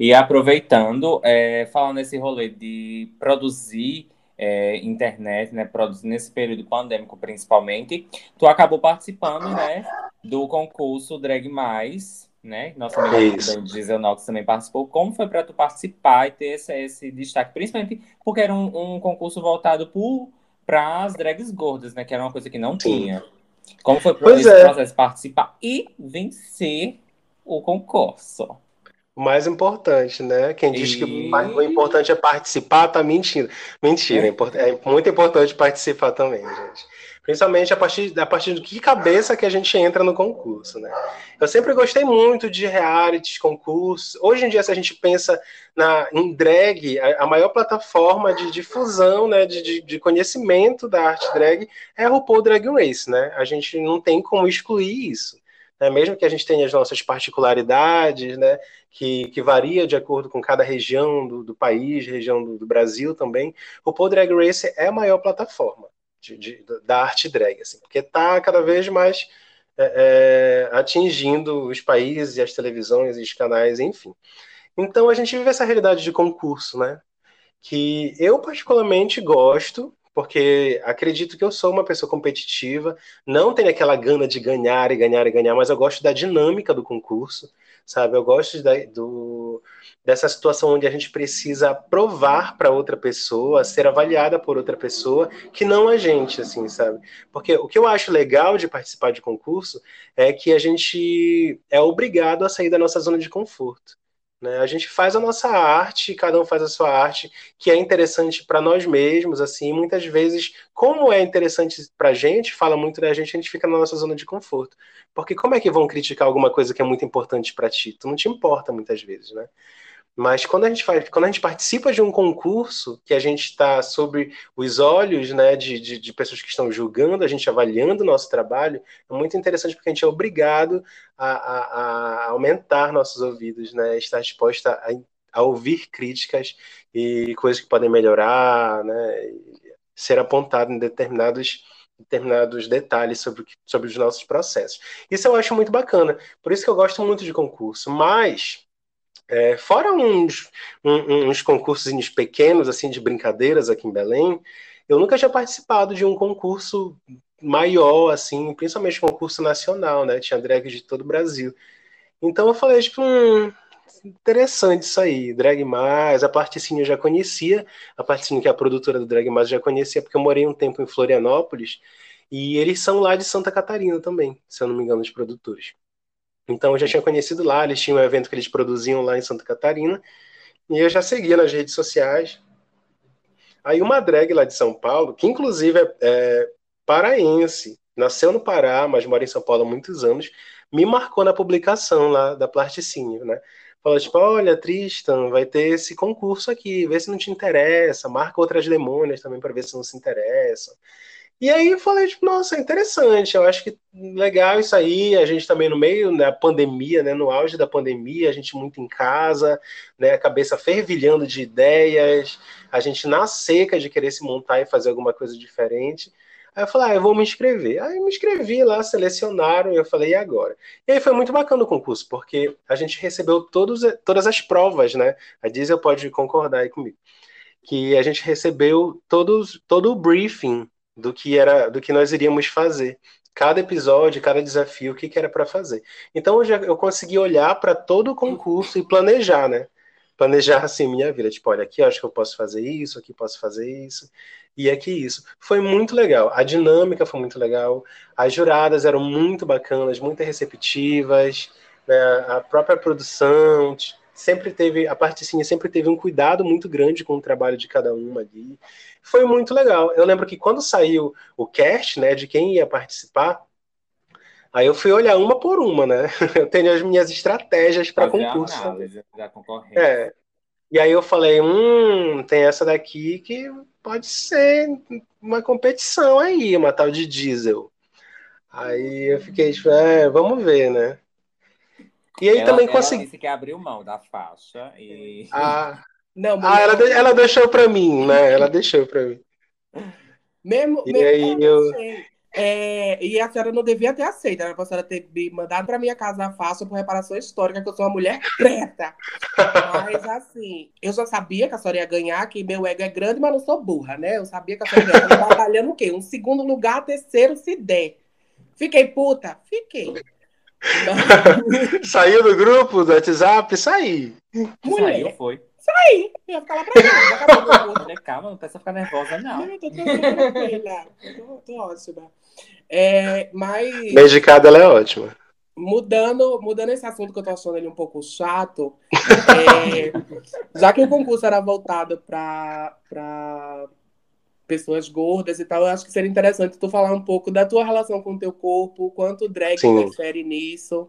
Speaker 1: E aproveitando, é, falando nesse rolê de produzir é, internet, né, produzir nesse período pandêmico principalmente, tu acabou participando, né, do concurso Drag Mais, né? Nossa amiga Gisele Nox também participou. Como foi para tu participar e ter esse, esse destaque? Principalmente porque era um, um concurso voltado para as drags gordas, né? Que era uma coisa que não Sim. tinha. Como foi para esse é. processo participar e vencer o concurso?
Speaker 5: O mais importante, né? Quem diz e... que o importante é participar, tá mentindo. Mentira, é, é muito importante participar também, gente. Principalmente a partir, a partir do que cabeça que a gente entra no concurso, né? Eu sempre gostei muito de realities, concursos. Hoje em dia, se a gente pensa na, em drag, a, a maior plataforma de difusão, né, de, de, de, conhecimento da arte drag é o RuPaul Drag Race, né? A gente não tem como excluir isso. Né? Mesmo que a gente tenha as nossas particularidades, né, que, que varia de acordo com cada região do, do país, região do, do Brasil também, o RuPaul Drag Race é a maior plataforma de, de, da arte drag, assim, porque está cada vez mais é, é, atingindo os países, as televisões e os canais, enfim. Então a gente vive essa realidade de concurso, né? Que eu particularmente gosto, porque acredito que eu sou uma pessoa competitiva, não tenho aquela gana de ganhar e ganhar e ganhar, mas eu gosto da dinâmica do concurso, sabe? Eu gosto da, do, dessa situação onde a gente precisa provar para outra pessoa, ser avaliada por outra pessoa, que não a gente, assim, sabe? Porque o que eu acho legal de participar de concurso é que a gente é obrigado a sair da nossa zona de conforto. Né? A gente faz a nossa arte, cada um faz a sua arte, que é interessante para nós mesmos, assim, muitas vezes, como é interessante para a gente, fala muito da gente, a gente fica na nossa zona de conforto. Porque como é que vão criticar alguma coisa que é muito importante para ti? Tu não te importa muitas vezes, né? Mas quando a gente faz, quando a gente participa de um concurso que a gente está sobre os olhos né, de, de, de, pessoas que estão julgando, a gente avaliando o nosso trabalho, é muito interessante porque a gente é obrigado a, a, a aumentar nossos ouvidos, né, estar disposta a, a, ouvir críticas e coisas que podem melhorar, né, ser apontado em determinados determinados detalhes sobre, sobre os nossos processos. Isso eu acho muito bacana. Por isso que eu gosto muito de concurso. Mas é, fora uns, um, uns concursos pequenos, assim, de brincadeiras aqui em Belém, eu nunca tinha participado de um concurso maior, assim, principalmente concurso nacional, né? Tinha drag de todo o Brasil. Então eu falei, tipo, hum, interessante isso aí, Drag Mais, a Particinha eu já conhecia, a Particinha que é a produtora do Drag Mais eu já conhecia, porque eu morei um tempo em Florianópolis, e eles são lá de Santa Catarina também, se eu não me engano, os produtores. Então eu já tinha conhecido lá, eles tinham um evento que eles produziam lá em Santa Catarina, e eu já seguia nas redes sociais. Aí uma drag lá de São Paulo, que inclusive é, é paraense, nasceu no Pará, mas mora em São Paulo há muitos anos, me marcou na publicação lá da Plasticinho, né? Falou, tipo, olha, Tristan, vai ter esse concurso aqui, vê se não te interessa, marca outras demônias também para ver se não se interessam. E aí eu falei, tipo, nossa, interessante, eu acho que legal isso aí, a gente também no meio da pandemia, né, no auge da pandemia, a gente muito em casa, né, a cabeça fervilhando de ideias, a gente na seca de querer se montar e fazer alguma coisa diferente. Aí eu falei, ah, eu vou me inscrever. Aí me inscrevi lá, selecionaram, e eu falei, e agora? E aí foi muito bacana o concurso, porque a gente recebeu todos, todas as provas, né? A Diesel pode concordar aí comigo. Que a gente recebeu todos, todo o briefing do que era, do que nós iríamos fazer. Cada episódio, cada desafio, o que, que era para fazer. Então eu, já, eu consegui olhar para todo o concurso e planejar, né? Planejar assim minha vida, tipo, olha, aqui acho que eu posso fazer isso, aqui posso fazer isso e aqui isso. Foi muito legal. A dinâmica foi muito legal. As juradas eram muito bacanas, muito receptivas. Né? A própria produção sempre teve, a Particinha sempre teve um cuidado muito grande com o trabalho de cada uma ali. Foi muito legal. Eu lembro que quando saiu o cast, né, de quem ia participar, Aí eu fui olhar uma por uma, né? Eu tenho as minhas estratégias para concurso.
Speaker 1: Da concorrência.
Speaker 5: É. E aí eu falei, hum, tem essa daqui que pode ser uma competição aí, uma tal de diesel. Aí eu fiquei tipo, é, vamos ver, né?
Speaker 1: E aí ela, também consegui. Ela disse que abriu mão da faixa e.
Speaker 5: Ah, não, ah ela, de... ela deixou para mim, né? Ela deixou para mim.
Speaker 3: Mesmo,
Speaker 5: e
Speaker 3: mesmo
Speaker 5: aí eu.
Speaker 3: É, e a senhora não devia ter aceito, era pra senhora ter me mandado pra minha casa fácil por reparação histórica, que eu sou uma mulher preta. mas assim, eu já sabia que a senhora ia ganhar, que meu ego é grande, mas não sou burra, né? Eu sabia que a senhora ia ganhar. batalhando o quê? Um segundo lugar, terceiro, se der. Fiquei puta? Fiquei.
Speaker 5: Saiu do grupo do WhatsApp? Saí.
Speaker 1: Mulher. Saiu, foi.
Speaker 3: Saí. Eu ia ficar lá pra
Speaker 1: cá. Calma, não precisa ficar nervosa, não.
Speaker 3: Eu tô, tô, tô, tô ótima. É, mas.
Speaker 5: Medicada ela é ótima.
Speaker 3: Mudando, mudando esse assunto que eu tô achando ele um pouco chato, é, já que o concurso era voltado para pessoas gordas e tal, eu acho que seria interessante tu falar um pouco da tua relação com o teu corpo, quanto o drag Sim. interfere nisso.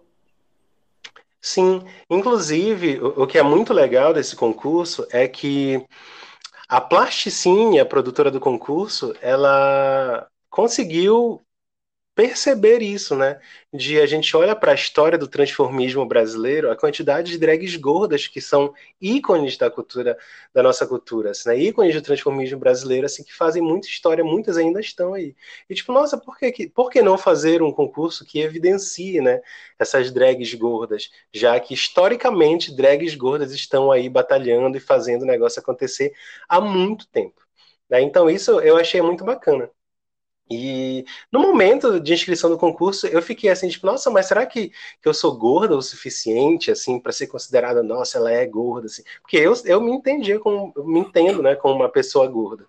Speaker 5: Sim, inclusive, o, o que é muito legal desse concurso é que a Plasticinha, a produtora do concurso, ela conseguiu perceber isso, né? De a gente olha para a história do transformismo brasileiro, a quantidade de drags gordas que são ícones da cultura, da nossa cultura, assim, né? ícones do transformismo brasileiro, assim, que fazem muita história, muitas ainda estão aí. E tipo, nossa, por que, por que não fazer um concurso que evidencie, né, essas drags gordas, já que historicamente drags gordas estão aí batalhando e fazendo o negócio acontecer há muito tempo. Né? Então isso eu achei muito bacana. E no momento de inscrição do concurso, eu fiquei assim, tipo, nossa, mas será que, que eu sou gorda o suficiente, assim, para ser considerada, nossa, ela é gorda, assim? Porque eu, eu me entendia como, me entendo, né, como uma pessoa gorda.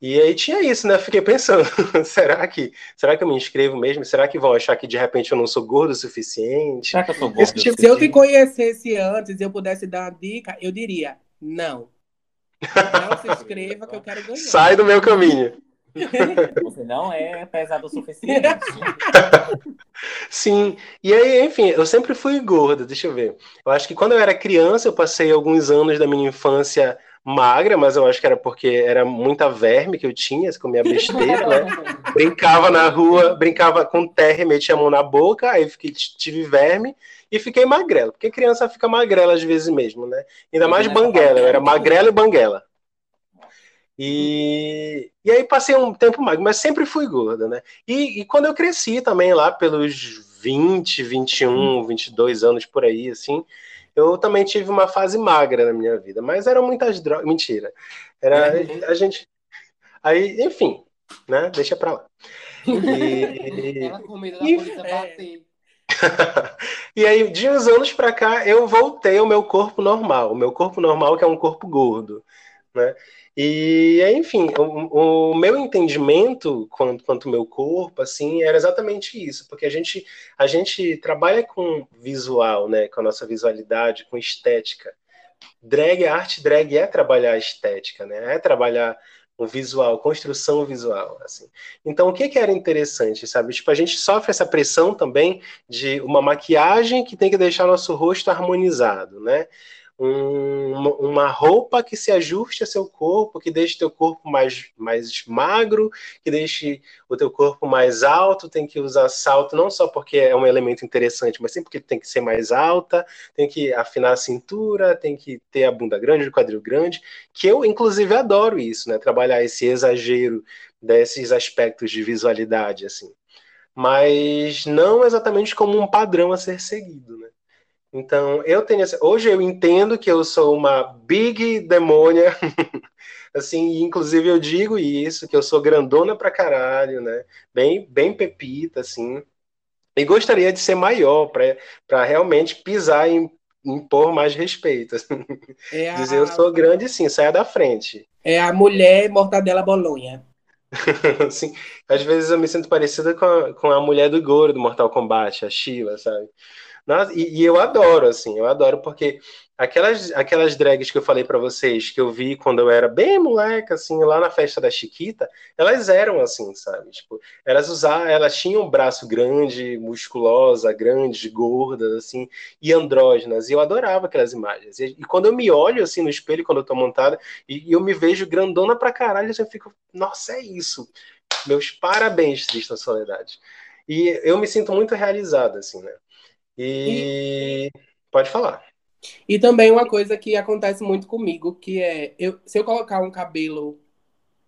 Speaker 5: E aí tinha isso, né? Eu fiquei pensando, será que, será que eu me inscrevo mesmo? Será que vão achar que de repente eu não sou gordo o suficiente?
Speaker 1: Será que eu sou gordo?
Speaker 3: Tipo, se eu te conhecesse antes e eu pudesse dar uma dica, eu diria, não. Não se inscreva que eu quero ganhar.
Speaker 5: Sai do meu caminho.
Speaker 1: Você não é pesado o suficiente.
Speaker 5: Sim, e aí, enfim, eu sempre fui gorda, deixa eu ver. Eu acho que quando eu era criança, eu passei alguns anos da minha infância magra, mas eu acho que era porque era muita verme que eu tinha, comia besteira, né? brincava na rua, brincava com terra, metia a mão na boca, aí fiquei, tive verme e fiquei magrela, porque criança fica magrela às vezes mesmo, né? Ainda mais banguela, eu era magrela e banguela. E, e aí passei um tempo magro, mas sempre fui gorda, né? E, e, quando eu cresci também, lá pelos 20, 21, 22 anos por aí, assim, eu também tive uma fase magra na minha vida, mas eram muitas drogas. Mentira. Era a gente. Aí, enfim, né? Deixa pra lá.
Speaker 2: E... Ela polícia bater.
Speaker 5: E aí, de uns anos para cá, eu voltei ao meu corpo normal. O meu corpo normal, que é um corpo gordo, né? E, enfim, o, o meu entendimento quanto, quanto meu corpo, assim, era exatamente isso, porque a gente, a gente trabalha com visual, né, com a nossa visualidade, com estética. Drag, a arte drag é trabalhar a estética, né, é trabalhar o visual, construção visual, assim. Então, o que, que era interessante, sabe? Tipo, a gente sofre essa pressão também de uma maquiagem que tem que deixar nosso rosto harmonizado, né? Um, uma roupa que se ajuste ao seu corpo, que deixe teu corpo mais, mais magro, que deixe o teu corpo mais alto, tem que usar salto não só porque é um elemento interessante, mas sim porque tem que ser mais alta, tem que afinar a cintura, tem que ter a bunda grande, o quadril grande, que eu inclusive adoro isso, né? Trabalhar esse exagero desses aspectos de visualidade assim. Mas não exatamente como um padrão a ser seguido, né? Então, eu tenho hoje eu entendo que eu sou uma big demônia, assim, inclusive eu digo isso, que eu sou grandona pra caralho, né? Bem, bem pepita, assim. E gostaria de ser maior para realmente pisar e impor mais respeito. Assim. É a... Dizer eu sou grande, sim, saia da frente.
Speaker 3: É a mulher mortadela bolonha.
Speaker 5: Sim, às vezes eu me sinto parecida com a, com a mulher do Goro do Mortal Kombat, a Shiva, sabe? Nossa, e, e, eu adoro, assim, eu adoro, porque aquelas, aquelas drags que eu falei para vocês, que eu vi quando eu era bem moleca, assim, lá na festa da Chiquita, elas eram assim, sabe? Tipo, elas usavam, elas tinham um braço grande, musculosa, grande, gordas, assim, e andrógenas, e eu adorava aquelas imagens. E, e, quando eu me olho, assim, no espelho, quando eu tô montada, e, e eu me vejo grandona pra caralho, eu fico, nossa, é isso. Meus parabéns, Tristan Soledade. E eu me sinto muito realizado, assim, né? E, e, pode falar.
Speaker 3: E também uma coisa que acontece muito comigo, que é eu, se eu colocar um cabelo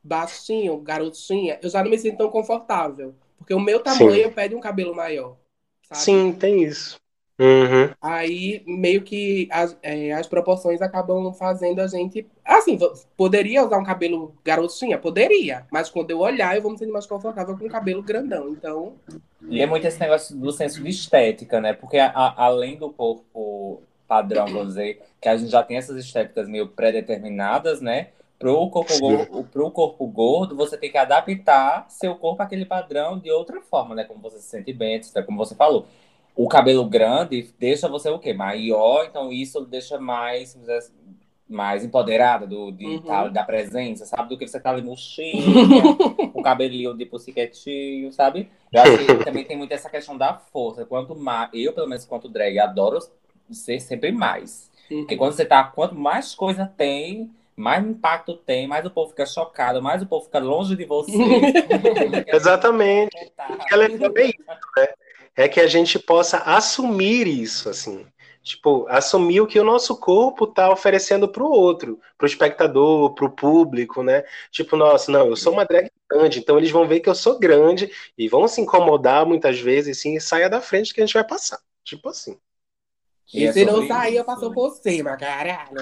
Speaker 3: baixinho, garotinha, eu já não me sinto tão confortável. Porque o meu tamanho Sim. pede um cabelo maior.
Speaker 5: Sabe? Sim, tem isso. Uhum.
Speaker 3: Aí meio que as, é, as proporções acabam fazendo a gente. Assim, poderia usar um cabelo garotinha? Poderia. Mas quando eu olhar, eu vou me sentir mais confortável com um cabelo grandão. Então.
Speaker 1: E é muito esse negócio do senso de estética, né? Porque a, além do corpo padrão, vamos dizer, que a gente já tem essas estéticas meio pré-determinadas, né? Pro corpo, gordo, pro corpo gordo, você tem que adaptar seu corpo àquele padrão de outra forma, né? Como você se sente bem, etc. Como você falou o cabelo grande deixa você o quê? Maior, então isso deixa mais, mais empoderada do, de, uhum. tá, da presença, sabe? Do que você tá ali murchinha, o cabelinho de pussyquetinho, sabe? Eu acho que também tem muito essa questão da força. Quanto mais, eu, pelo menos, quanto drag, adoro ser sempre mais. Uhum. Porque quando você tá, quanto mais coisa tem, mais impacto tem, mais o povo fica chocado, mais o povo fica longe de você.
Speaker 5: Exatamente. Ela é bem isso, né? É que a gente possa assumir isso, assim. Tipo, assumir o que o nosso corpo está oferecendo para o outro, para o espectador, para o público, né? Tipo, nossa, não, eu sou uma drag grande, então eles vão ver que eu sou grande e vão se incomodar muitas vezes, sim, e saia da frente que a gente vai passar. Tipo assim.
Speaker 3: E, e é se não sair, eu passo por cima, caralho.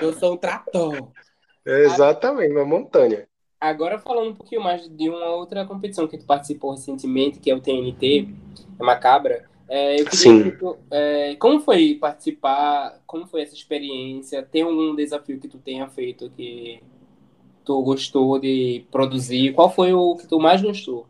Speaker 3: eu sou um trator.
Speaker 5: exatamente, uma montanha.
Speaker 2: Agora falando um pouquinho mais de uma outra competição que tu participou recentemente, que é o TNT, é Macabra. É, eu
Speaker 5: Sim.
Speaker 2: Tu, é, como foi participar? Como foi essa experiência? Tem algum desafio que tu tenha feito que tu gostou de produzir? Qual foi o que tu mais gostou?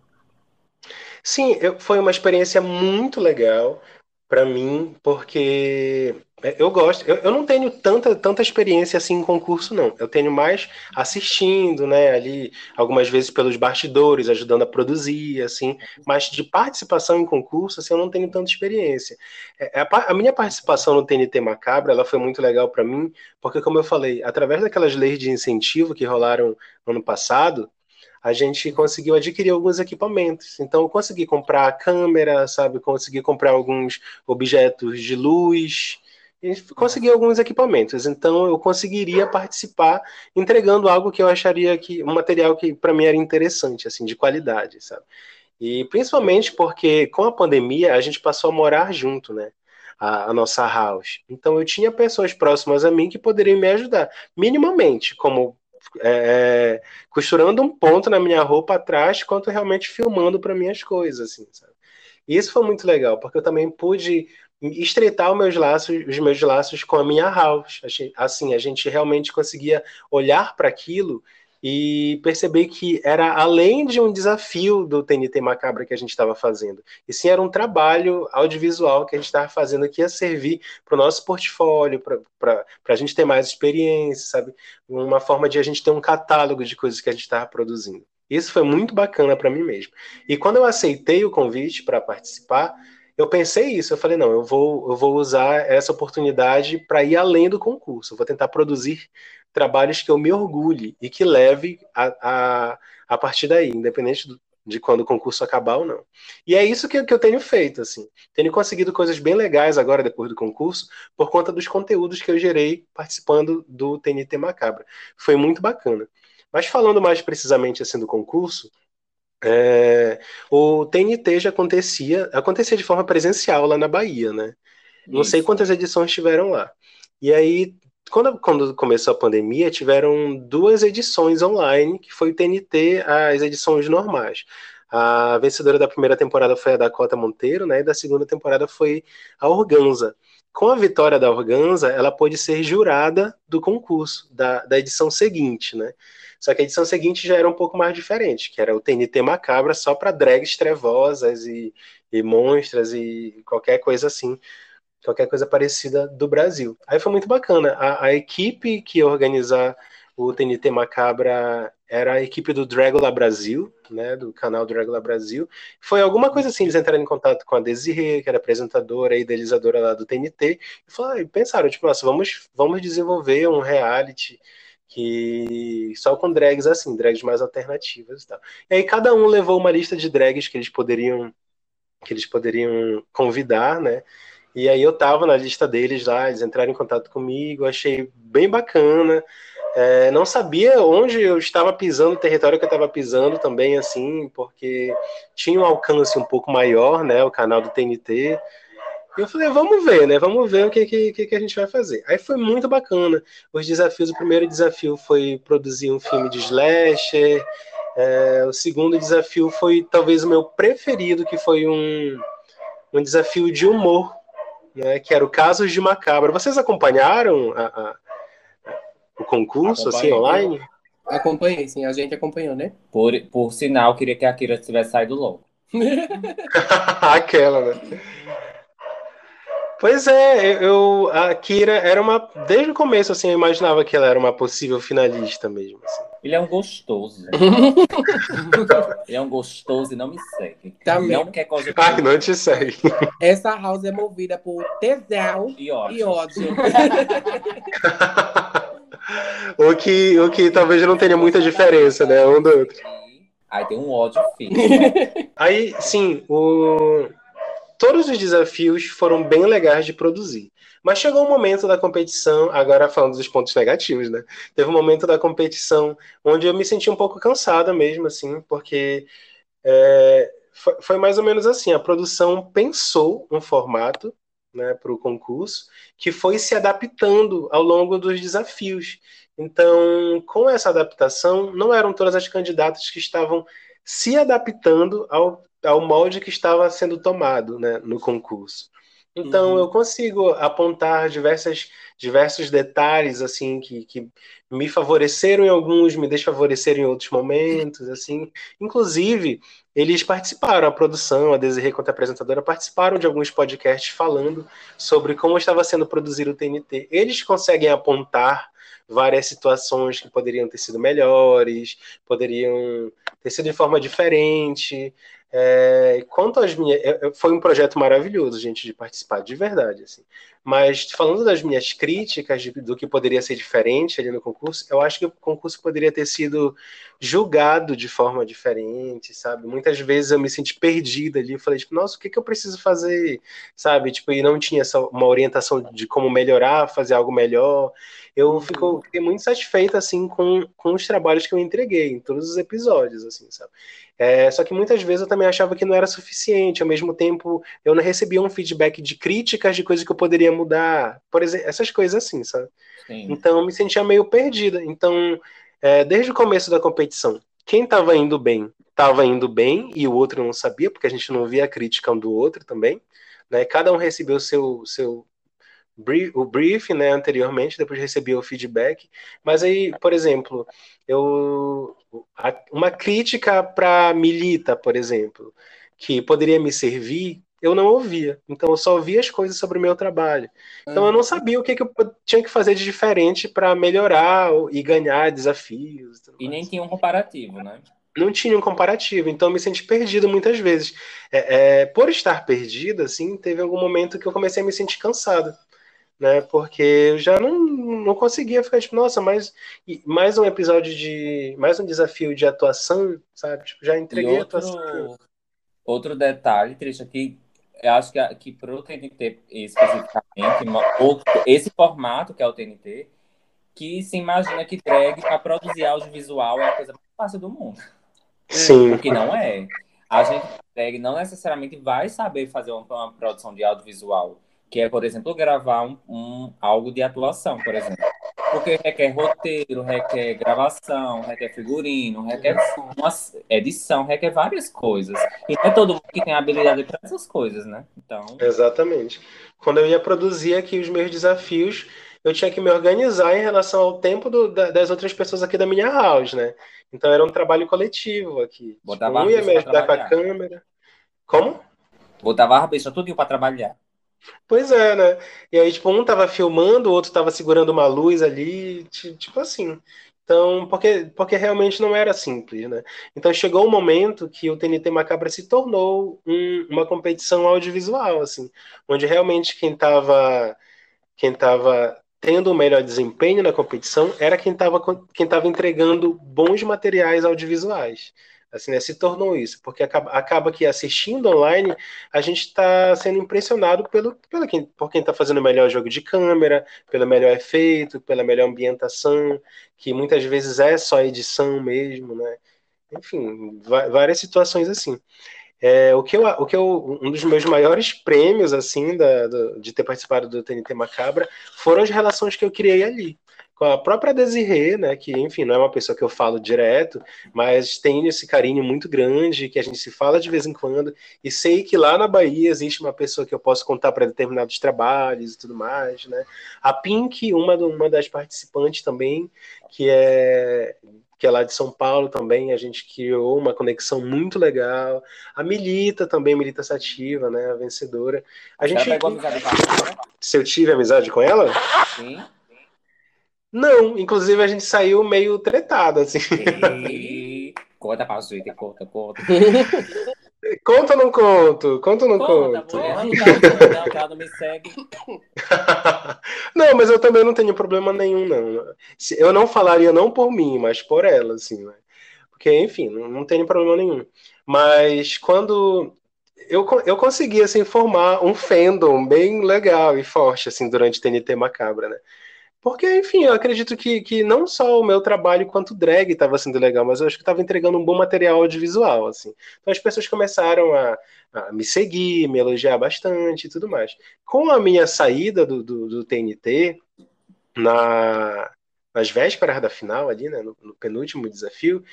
Speaker 5: Sim, eu, foi uma experiência muito legal para mim, porque eu gosto, eu, eu não tenho tanta, tanta experiência assim em concurso, não. Eu tenho mais assistindo, né, ali, algumas vezes pelos bastidores, ajudando a produzir, assim, mas de participação em concurso, assim, eu não tenho tanta experiência. É, a, a minha participação no TNT Macabra, ela foi muito legal para mim, porque, como eu falei, através daquelas leis de incentivo que rolaram no ano passado, a gente conseguiu adquirir alguns equipamentos. Então, eu consegui comprar câmera, sabe? Consegui comprar alguns objetos de luz, e consegui alguns equipamentos. Então, eu conseguiria participar entregando algo que eu acharia que um material que para mim era interessante, assim, de qualidade, sabe? E principalmente porque com a pandemia a gente passou a morar junto, né? A, a, nossa house. Então eu tinha pessoas próximas a mim que poderiam me ajudar, minimamente, como é, costurando um ponto na minha roupa atrás, quanto realmente filmando para minhas coisas, assim, sabe? E isso foi muito legal, porque eu também pude estreitar os meus laços, os meus laços com a minha house. Assim, a gente realmente conseguia olhar para aquilo e perceber que era além de um desafio do TNT Macabra que a gente estava fazendo, e sim era um trabalho audiovisual que a gente estava fazendo que ia servir para o nosso portfólio, para a gente ter mais experiência, sabe? Uma forma de a gente ter um catálogo de coisas que a gente estava produzindo. Isso foi muito bacana para mim mesmo. E quando eu aceitei o convite para participar, eu pensei isso, eu falei, não, eu vou, eu vou usar essa oportunidade para ir além do concurso, eu vou tentar produzir trabalhos que eu me orgulhe e que leve a, a, a partir daí, independente do, de quando o concurso acabar ou não. E é isso que, que eu tenho feito, assim. Tenho conseguido coisas bem legais agora, depois do concurso, por conta dos conteúdos que eu gerei participando do TNT Macabra. Foi muito bacana. Mas falando mais precisamente assim do concurso, é, o TNT já acontecia, acontecia de forma presencial lá na Bahia, né? Não Isso. sei quantas edições tiveram lá. E aí quando, quando começou a pandemia, tiveram duas edições online, que foi o TNT, as edições normais. A vencedora da primeira temporada foi a Dakota Monteiro, né? E da segunda temporada foi a Organza. Com a vitória da Organza, ela pôde ser jurada do concurso, da, da edição seguinte, né? Só que a edição seguinte já era um pouco mais diferente, que era o TNT Macabra só para drags trevosas e, e monstras e qualquer coisa assim qualquer coisa parecida do Brasil. Aí foi muito bacana. A, a equipe que ia organizar o TNT Macabra era a equipe do Dragula Brasil, né, do canal Dragula Brasil. Foi alguma coisa assim, eles entraram em contato com a Desirê, que era apresentadora e idealizadora lá do TNT, e, falaram, pensaram, tipo, nossa, vamos, vamos desenvolver um reality que só com drags assim, drags mais alternativas e tal. E aí cada um levou uma lista de drags que eles poderiam que eles poderiam convidar, né? E aí eu tava na lista deles lá, eles entraram em contato comigo, achei bem bacana. É, não sabia onde eu estava pisando, o território que eu estava pisando também, assim, porque tinha um alcance um pouco maior, né, o canal do TNT. E eu falei, vamos ver, né, vamos ver o que, que, que a gente vai fazer. Aí foi muito bacana. Os desafios, o primeiro desafio foi produzir um filme de slasher, é, o segundo desafio foi talvez o meu preferido, que foi um, um desafio de humor né, que era o Casos de Macabra. Vocês acompanharam a, o concurso assim online?
Speaker 3: Acompanhei, sim, a gente acompanhou, né?
Speaker 1: Por, por sinal, queria que a Kira tivesse saído logo.
Speaker 5: Aquela, né? Pois é, eu a Kira era uma desde o começo assim, eu imaginava que ela era uma possível finalista mesmo. Assim.
Speaker 1: Ele é um gostoso. ele é um gostoso e não me segue.
Speaker 3: Também.
Speaker 1: Não quer coisa.
Speaker 5: Ah, não te segue.
Speaker 3: Essa house é movida por tesão e ódio. E ódio.
Speaker 5: o que o que talvez não tenha muita diferença, né, um do outro.
Speaker 1: Aí tem um ódio fixo.
Speaker 5: Aí, sim, o todos os desafios foram bem legais de produzir. Mas chegou um momento da competição, agora falando dos pontos negativos, né? Teve um momento da competição onde eu me senti um pouco cansada mesmo, assim, porque é, foi, foi, mais ou menos assim: a produção pensou um formato né, para o concurso que foi se adaptando ao longo dos desafios. Então, com essa adaptação, não eram todas as candidatas que estavam se adaptando ao ao molde que estava sendo tomado né, no concurso. Então uhum. eu consigo apontar diversas, diversos detalhes assim que, que me favoreceram em alguns, me desfavoreceram em outros momentos, assim. Inclusive eles participaram, a produção, a Desirê quanto apresentadora participaram de alguns podcasts falando sobre como estava sendo produzido o TNT. Eles conseguem apontar várias situações que poderiam ter sido melhores, poderiam ter sido de forma diferente. É, quanto às minhas. É, é, foi um projeto maravilhoso, gente, de participar, de verdade. Assim. Mas falando das minhas críticas de, do que poderia ser diferente ali no concurso, eu acho que o concurso poderia ter sido julgado de forma diferente, sabe? Muitas vezes eu me senti perdida ali, eu falei, tipo, nossa, o que, que eu preciso fazer, sabe? Tipo, e não tinha essa, uma orientação de como melhorar, fazer algo melhor. Eu fico, fiquei muito satisfeita, assim, com, com os trabalhos que eu entreguei em todos os episódios, assim, sabe? É, só que muitas vezes eu também achava que não era suficiente. Ao mesmo tempo, eu não recebia um feedback de críticas de coisas que eu poderia mudar. Por exemplo, essas coisas assim, sabe? Sim. Então eu me sentia meio perdida. Então, é, desde o começo da competição, quem estava indo bem, estava indo bem e o outro não sabia, porque a gente não via a crítica um do outro também. né? Cada um recebeu seu, seu o brief, né, anteriormente, depois recebia o feedback. Mas aí, por exemplo, eu uma crítica para Milita, por exemplo, que poderia me servir, eu não ouvia. Então eu só ouvia as coisas sobre o meu trabalho. Então eu não sabia o que, que eu tinha que fazer de diferente para melhorar e ganhar desafios.
Speaker 1: E, e nem tinha um comparativo, né?
Speaker 5: Não tinha um comparativo, então eu me senti perdido muitas vezes. É, é, por estar perdido, assim, teve algum momento que eu comecei a me sentir cansado né? Porque eu já não, não conseguia ficar tipo, nossa, mais, mais um episódio de. mais um desafio de atuação, sabe? Tipo, já entreguei
Speaker 1: outro,
Speaker 5: a atuação.
Speaker 1: Outro detalhe, triste aqui, eu acho que, que para o TNT especificamente, esse formato que é o TNT, que se imagina que drag para produzir audiovisual é a coisa mais fácil do mundo.
Speaker 5: Sim.
Speaker 1: O que não é. A gente drag não necessariamente vai saber fazer uma, uma produção de audiovisual que é, por exemplo, gravar um, um, algo de atuação, por exemplo. Porque requer roteiro, requer gravação, requer figurino, requer uma edição, requer várias coisas. E não é todo mundo que tem habilidade para essas coisas, né? Então...
Speaker 5: Exatamente. Quando eu ia produzir aqui os meus desafios, eu tinha que me organizar em relação ao tempo do, das outras pessoas aqui da minha house, né? Então era um trabalho coletivo aqui.
Speaker 1: Botava
Speaker 5: tipo, um ia me ajudar com a câmera. Como?
Speaker 1: Botava a tudo para trabalhar.
Speaker 5: Pois é, né? E aí, tipo, um tava filmando, o outro tava segurando uma luz ali, tipo assim. Então, porque, porque realmente não era simples, né? Então chegou um momento que o TNT Macabra se tornou um, uma competição audiovisual, assim, onde realmente quem estava quem tava tendo o melhor desempenho na competição era quem estava quem tava entregando bons materiais audiovisuais assim, né, se tornou isso, porque acaba, acaba que assistindo online a gente está sendo impressionado pelo, pelo quem, por quem está fazendo o melhor jogo de câmera, pelo melhor efeito, pela melhor ambientação, que muitas vezes é só edição mesmo, né? Enfim, várias situações assim. É, o que eu, o que eu, um dos meus maiores prêmios assim da, do, de ter participado do TNT Macabra foram as relações que eu criei ali com a própria Desirê, né, que, enfim, não é uma pessoa que eu falo direto, mas tem esse carinho muito grande, que a gente se fala de vez em quando, e sei que lá na Bahia existe uma pessoa que eu posso contar para determinados trabalhos e tudo mais, né. A Pink, uma, uma das participantes também, que é que é lá de São Paulo também, a gente criou uma conexão muito legal. A Milita também, Milita Sativa, né, a vencedora. A gente
Speaker 1: pegou amizade com ela, né?
Speaker 5: Se eu tive amizade com ela?
Speaker 1: Sim.
Speaker 5: Não, inclusive a gente saiu meio tretado, assim.
Speaker 1: E... Conta pra gente, conta, conta.
Speaker 5: Conta ou não conto? Conta ou não
Speaker 1: conta,
Speaker 5: conto?
Speaker 1: Mulher, não, não me segue.
Speaker 5: não, mas eu também não tenho problema nenhum, não. Eu não falaria não por mim, mas por ela, assim, né? Porque, enfim, não, não tenho problema nenhum. Mas quando eu, eu consegui, assim, formar um fandom bem legal e forte, assim, durante TNT Macabra, né? Porque, enfim, eu acredito que, que não só o meu trabalho quanto drag estava sendo legal, mas eu acho que estava entregando um bom material audiovisual, assim. Então as pessoas começaram a, a, me seguir, me elogiar bastante e tudo mais. Com a minha saída do, do, do TNT, na, nas vésperas da final ali, né, no, no penúltimo desafio,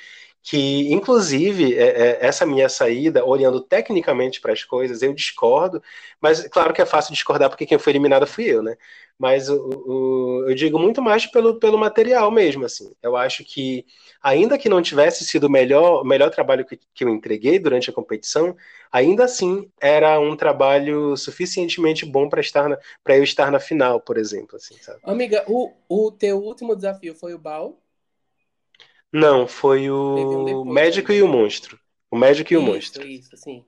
Speaker 5: que inclusive é, é, essa minha saída, olhando tecnicamente para as coisas, eu discordo, mas claro que é fácil discordar porque quem foi eliminada fui eu, né? mas o, o, eu digo muito mais pelo, pelo material mesmo, assim. Eu acho que, ainda que não tivesse sido o melhor, melhor trabalho que, que eu entreguei durante a competição, ainda assim era um trabalho suficientemente bom para estar para eu estar na final, por exemplo, assim, sabe?
Speaker 3: Amiga, o, o teu último desafio foi o Bal?
Speaker 5: Não, foi o um Médico e o Monstro. O Médico e o Monstro.
Speaker 3: Isso, sim.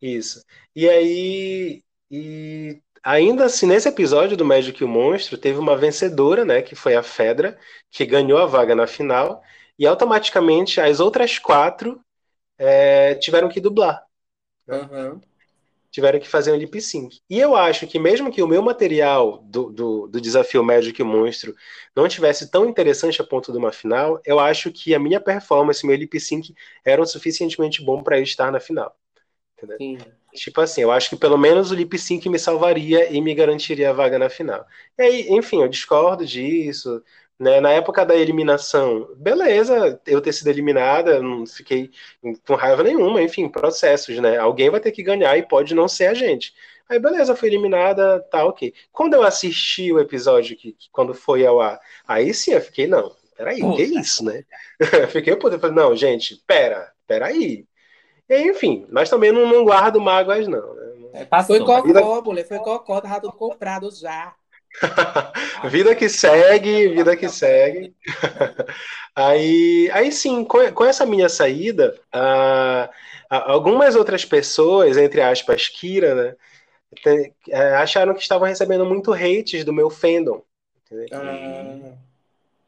Speaker 5: Isso. E aí, e Ainda assim, nesse episódio do Médico e o Monstro, teve uma vencedora, né, que foi a Fedra, que ganhou a vaga na final, e automaticamente as outras quatro é, tiveram que dublar.
Speaker 3: Né? Uhum.
Speaker 5: Tiveram que fazer um lip sync. E eu acho que mesmo que o meu material do, do, do desafio Médico o Monstro não tivesse tão interessante a ponto de uma final, eu acho que a minha performance, meu lip sync, era o suficientemente bom para eu estar na final. Entendeu? Sim. Tipo assim, eu acho que pelo menos o lip sync me salvaria e me garantiria a vaga na final. E aí, enfim, eu discordo disso, Né? Na época da eliminação, beleza, eu ter sido eliminada, não fiquei com raiva nenhuma, enfim, processos, né? Alguém vai ter que ganhar e pode não ser a gente. Aí, beleza, foi eliminada, tá ok. Quando eu assisti o episódio, que, que quando foi ao ar, aí sim eu fiquei, não, peraí, que isso, né? fiquei, pô, eu falei, não, gente, pera, peraí. E, enfim, mas também não, não guardo mágoas, não. Né?
Speaker 3: É, passou. Foi cocó, mulher, foi cocó, tava tudo comprado já.
Speaker 5: vida que segue, vida que segue. aí, aí sim, com, com essa minha saída, uh, algumas outras pessoas, entre aspas, Kira, né, tem, uh, acharam que estavam recebendo muito hates do meu fandom. Ah,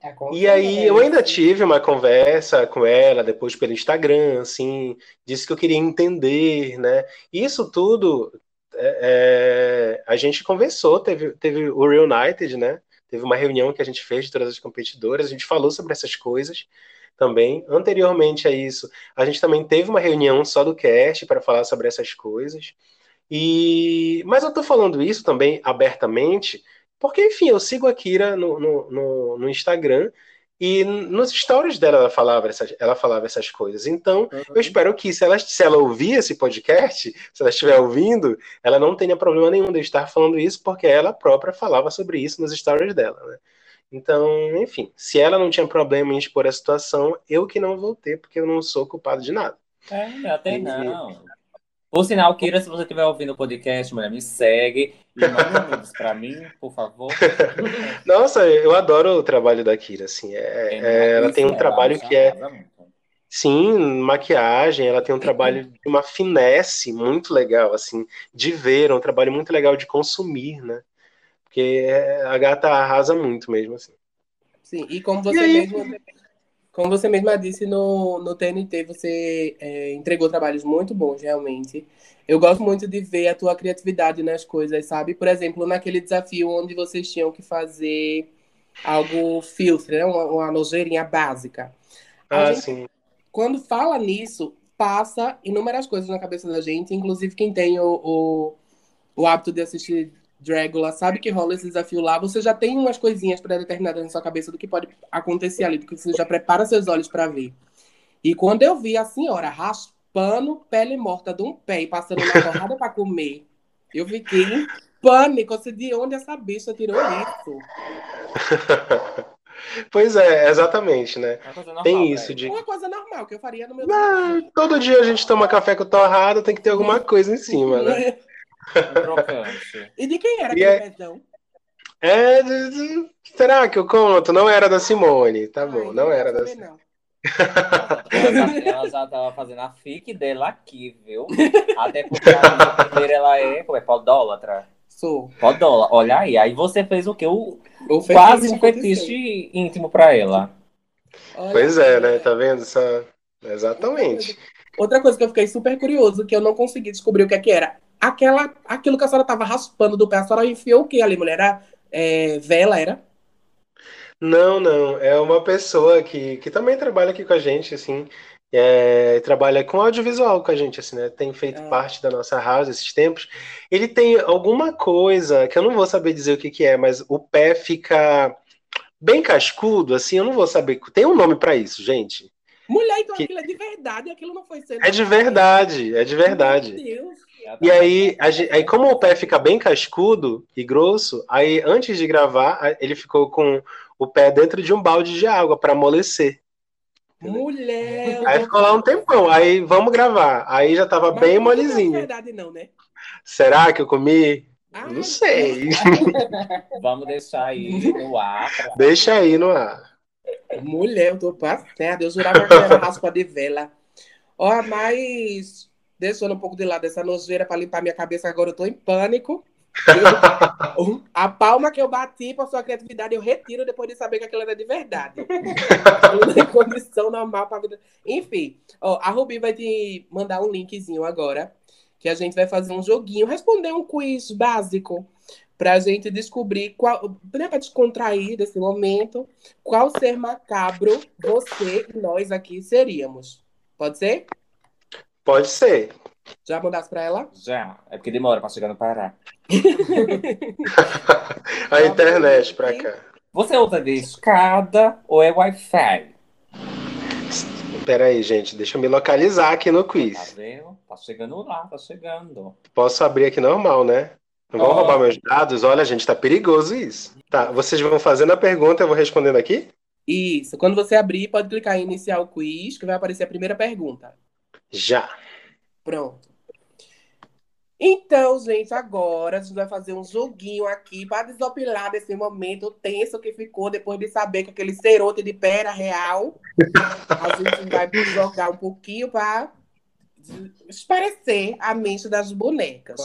Speaker 5: é e aí eu ainda tive uma conversa com ela depois pelo Instagram, assim, disse que eu queria entender, né? Isso tudo é, é, a gente conversou, teve, teve o Reunited, né? Teve uma reunião que a gente fez de todas as competidoras, a gente falou sobre essas coisas também. Anteriormente a isso, a gente também teve uma reunião só do cast para falar sobre essas coisas. E mas eu tô falando isso também abertamente, porque, enfim, eu sigo a Kira no, no, no, no Instagram e nos stories dela ela falava essas, ela falava essas coisas. Então, uhum. eu espero que, se ela, se ela ouvir esse podcast, se ela estiver ouvindo, ela não tenha problema nenhum de estar falando isso, porque ela própria falava sobre isso nos stories dela. Né? Então, enfim, se ela não tinha problema em expor a situação, eu que não vou ter, porque eu não sou culpado de nada.
Speaker 1: É, até e, não. Por sinal, Kira, se você estiver ouvindo o podcast, mulher, me segue e manda nudes pra mim, por favor.
Speaker 5: Nossa, eu adoro o trabalho da Kira, assim. É, é, ela tem um trabalho que é. Sim, maquiagem, ela tem um trabalho de uma finesse muito legal, assim, de ver, é um trabalho muito legal de consumir, né? Porque a gata arrasa muito mesmo, assim.
Speaker 3: Sim, e como você e mesmo como você mesma disse no, no TNT, você é, entregou trabalhos muito bons, realmente. Eu gosto muito de ver a tua criatividade nas coisas, sabe? Por exemplo, naquele desafio onde vocês tinham que fazer algo filtro, né? uma, uma nojeirinha básica.
Speaker 5: A ah, gente, sim.
Speaker 3: Quando fala nisso, passa inúmeras coisas na cabeça da gente, inclusive quem tem o, o, o hábito de assistir Dragula sabe que rola esse desafio lá, você já tem umas coisinhas pré-determinadas na sua cabeça do que pode acontecer ali, do que você já prepara seus olhos para ver. E quando eu vi a senhora raspando pele morta de um pé e passando uma torrada para comer, eu fiquei em pânico. Assim, de onde essa bicha tirou isso?
Speaker 5: Pois é, exatamente, né? Normal, Tem isso de.
Speaker 3: Uma coisa normal que eu faria no meu.
Speaker 5: Não, todo dia a gente toma café com torrada, tem que ter alguma coisa em cima, né?
Speaker 3: e de quem era aquele é... pezão?
Speaker 5: É, será que eu conto? Não era da Simone, tá bom, não, não era da Simone.
Speaker 1: ela já estava fazendo a fic dela aqui, viu? Até porque a primeira ela é, como é, podólatra.
Speaker 3: Sou.
Speaker 1: Podólatra, olha aí. Aí você fez o quê? O, o quase um fetiche íntimo para ela.
Speaker 5: Olha pois é, né? Tá vendo? Essa... Exatamente.
Speaker 3: Outra coisa que eu fiquei super curioso, que eu não consegui descobrir o que, é que era aquela, aquilo que a senhora tava raspando do pé, a senhora enfiou o que ali, mulher? Era é, vela, era?
Speaker 5: Não, não. É uma pessoa que, que também trabalha aqui com a gente, assim. É, trabalha com audiovisual com a gente, assim, né? Tem feito ah. parte da nossa house esses tempos. Ele tem alguma coisa que eu não vou saber dizer o que, que é, mas o pé fica bem cascudo, assim, eu não vou saber. Tem um nome para isso, gente.
Speaker 3: Mulher, então que... aquilo é de verdade, aquilo não foi
Speaker 5: sendo. É de verdade, é de verdade. Meu Deus. E aí, aí, como o pé fica bem cascudo e grosso, aí antes de gravar, ele ficou com o pé dentro de um balde de água para amolecer.
Speaker 3: Mulher!
Speaker 5: Aí ficou lá um tempão. Aí vamos gravar. Aí já tava Mas bem molezinho. Não é
Speaker 3: verdade, não, né?
Speaker 5: Será que eu comi? Ai, não sei.
Speaker 1: vamos deixar aí no ar. Pra...
Speaker 5: Deixa aí no ar.
Speaker 3: Mulher, eu tô passada. Eu jurava que era raspa de vela. Ó, mas deixando um pouco de lado essa nojeira para limpar minha cabeça, agora eu tô em pânico. Eu, a palma que eu bati para sua criatividade eu retiro depois de saber que aquilo era de verdade. Não tem condição normal para vida. Enfim, ó, a Rubi vai te mandar um linkzinho agora que a gente vai fazer um joguinho, responder um quiz básico para a gente descobrir qual, né, para descontrair desse momento, qual ser macabro você e nós aqui seríamos. Pode ser?
Speaker 5: Pode ser.
Speaker 3: Já mandasse para ela?
Speaker 1: Já. É porque demora para chegar no Pará.
Speaker 5: a internet para cá.
Speaker 1: Você usa de escada ou é Wi-Fi? Tá Wi-Fi?
Speaker 5: Pera aí, gente, deixa eu me localizar aqui no
Speaker 1: Tá
Speaker 5: quiz.
Speaker 1: vendo? Tá chegando lá, tá chegando.
Speaker 5: Posso abrir aqui normal, né? Não vão
Speaker 1: Pode.
Speaker 5: roubar meus dados? Olha, gente, tá perigoso isso. Tá, vocês vão fazendo a pergunta, eu vou respondendo aqui?
Speaker 3: Isso. Quando você abrir, pode clicar em iniciar o quiz, que vai aparecer a primeira pergunta.
Speaker 5: Já.
Speaker 3: Pronto. Então, gente, agora a gente vai fazer um joguinho aqui para desopilar desse momento tenso que ficou depois de saber que aquele cerote de pé era real. A gente vai jogar um pouquinho para esparecer a mente das bonecas.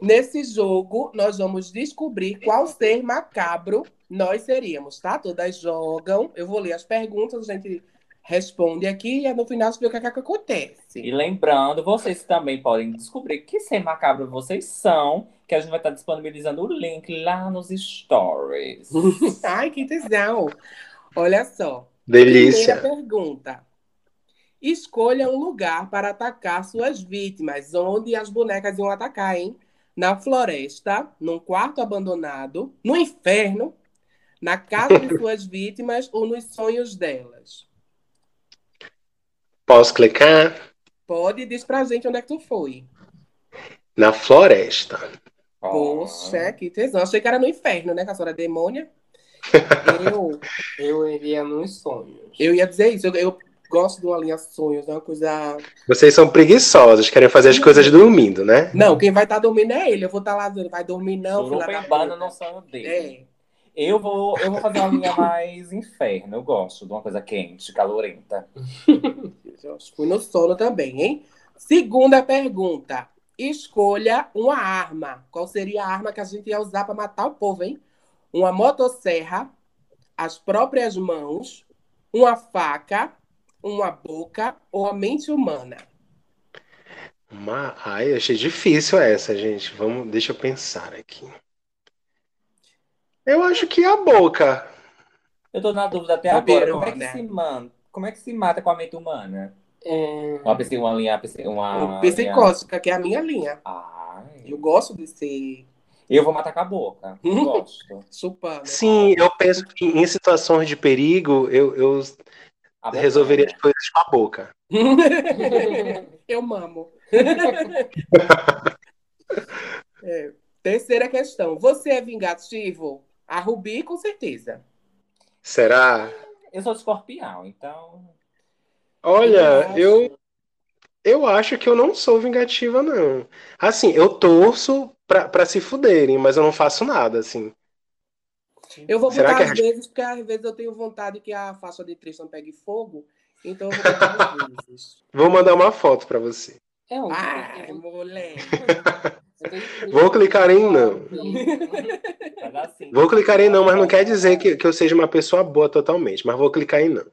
Speaker 3: Nesse jogo, nós vamos descobrir qual ser macabro nós seríamos, tá? Todas jogam. Eu vou ler as perguntas, a gente responde aqui e no final você vê o que, é que acontece.
Speaker 1: E lembrando, vocês também podem descobrir que ser macabro vocês são, que a gente vai estar disponibilizando o link lá nos stories.
Speaker 3: Ai, que tesão! Olha só.
Speaker 5: Delícia.
Speaker 3: Primeira pergunta. Escolha um lugar para atacar suas vítimas. Onde as bonecas iam atacar, hein? Na floresta, num quarto abandonado, no inferno, na casa de suas vítimas ou nos sonhos delas.
Speaker 5: Posso clicar?
Speaker 3: Pode, diz pra gente onde é que tu foi.
Speaker 5: Na floresta.
Speaker 3: Poxa, que tesão. Achei que era no inferno, né? Que a senhora é demônia. Eu,
Speaker 2: Eu iria nos sonhos.
Speaker 3: eu ia dizer isso. Eu, eu gosto de uma linha sonhos, é uma coisa.
Speaker 5: Vocês são preguiçosos, querem fazer as coisas dormindo, né?
Speaker 3: Não, quem vai estar dormindo é ele. Eu vou estar lá dizendo, vai dormir não, filha da
Speaker 1: Surubembana
Speaker 3: puta.
Speaker 1: não sonho dele.
Speaker 3: É.
Speaker 1: Eu vou, eu vou fazer uma linha mais inferno. Eu gosto de uma coisa quente, calorenta.
Speaker 3: Eu fui no sono também, hein? Segunda pergunta. Escolha uma arma. Qual seria a arma que a gente ia usar para matar o povo, hein? Uma motosserra, as próprias mãos, uma faca, uma boca ou a mente humana?
Speaker 5: Uma... Ai, achei difícil essa, gente. Vamos, deixa eu pensar aqui. Eu acho que a boca.
Speaker 1: Eu tô na dúvida até agora. Como é que
Speaker 3: né?
Speaker 1: se mata? Como é que se mata com a mente humana?
Speaker 2: É...
Speaker 1: Uma, psi- uma linha. Uma,
Speaker 3: psicótica, que é a minha linha.
Speaker 1: Ai.
Speaker 3: Eu gosto de ser
Speaker 1: Eu vou matar com a boca. Eu gosto.
Speaker 3: chupando.
Speaker 5: Sim, eu penso que em situações de perigo, eu, eu resolveria as coisas com a boca.
Speaker 3: Eu mamo. É. Terceira questão. Você é vingativo? A Rubi, com certeza.
Speaker 5: Será?
Speaker 1: Eu sou escorpião, então.
Speaker 5: Olha,
Speaker 3: acho-
Speaker 5: eu, eu acho que eu não sou vingativa, não. Assim, eu torço pra, pra se fuderem, mas eu não faço nada, assim.
Speaker 3: Eu vou
Speaker 5: Será
Speaker 3: botar às vezes, porque às vezes eu tenho vontade que a faixa de Tristan pegue fogo. Então eu vou botar às vezes.
Speaker 5: Vou mandar uma foto pra você.
Speaker 2: É um...
Speaker 3: Ai, moleque.
Speaker 5: Vou clicar em não.
Speaker 1: Assim,
Speaker 5: Vou clicar em não, mas não quer dizer que, que eu seja uma pessoa boa totalmente, mas vou clicar em não.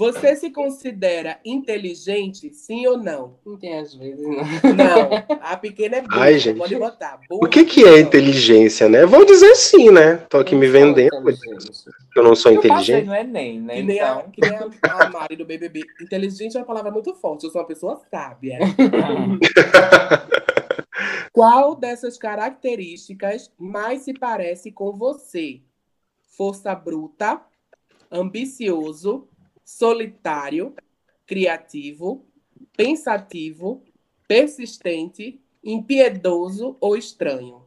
Speaker 3: Você se considera inteligente, sim ou não?
Speaker 2: Não tem às vezes, não.
Speaker 3: Não. A pequena é burra.
Speaker 5: Ai, gente.
Speaker 3: Pode botar.
Speaker 5: O que que é inteligência, né? Vou dizer sim, né? Tô aqui me vendendo, que eu não sou
Speaker 1: Eu
Speaker 5: inteligente.
Speaker 1: no Enem, né?
Speaker 3: Que nem, a,
Speaker 1: Então.
Speaker 3: que nem a, a Mari do BBB. Inteligente é uma palavra muito forte. Eu sou uma pessoa sábia. Qual dessas características mais se parece com você? Força bruta, ambicioso, solitário, criativo, pensativo, persistente, impiedoso ou estranho?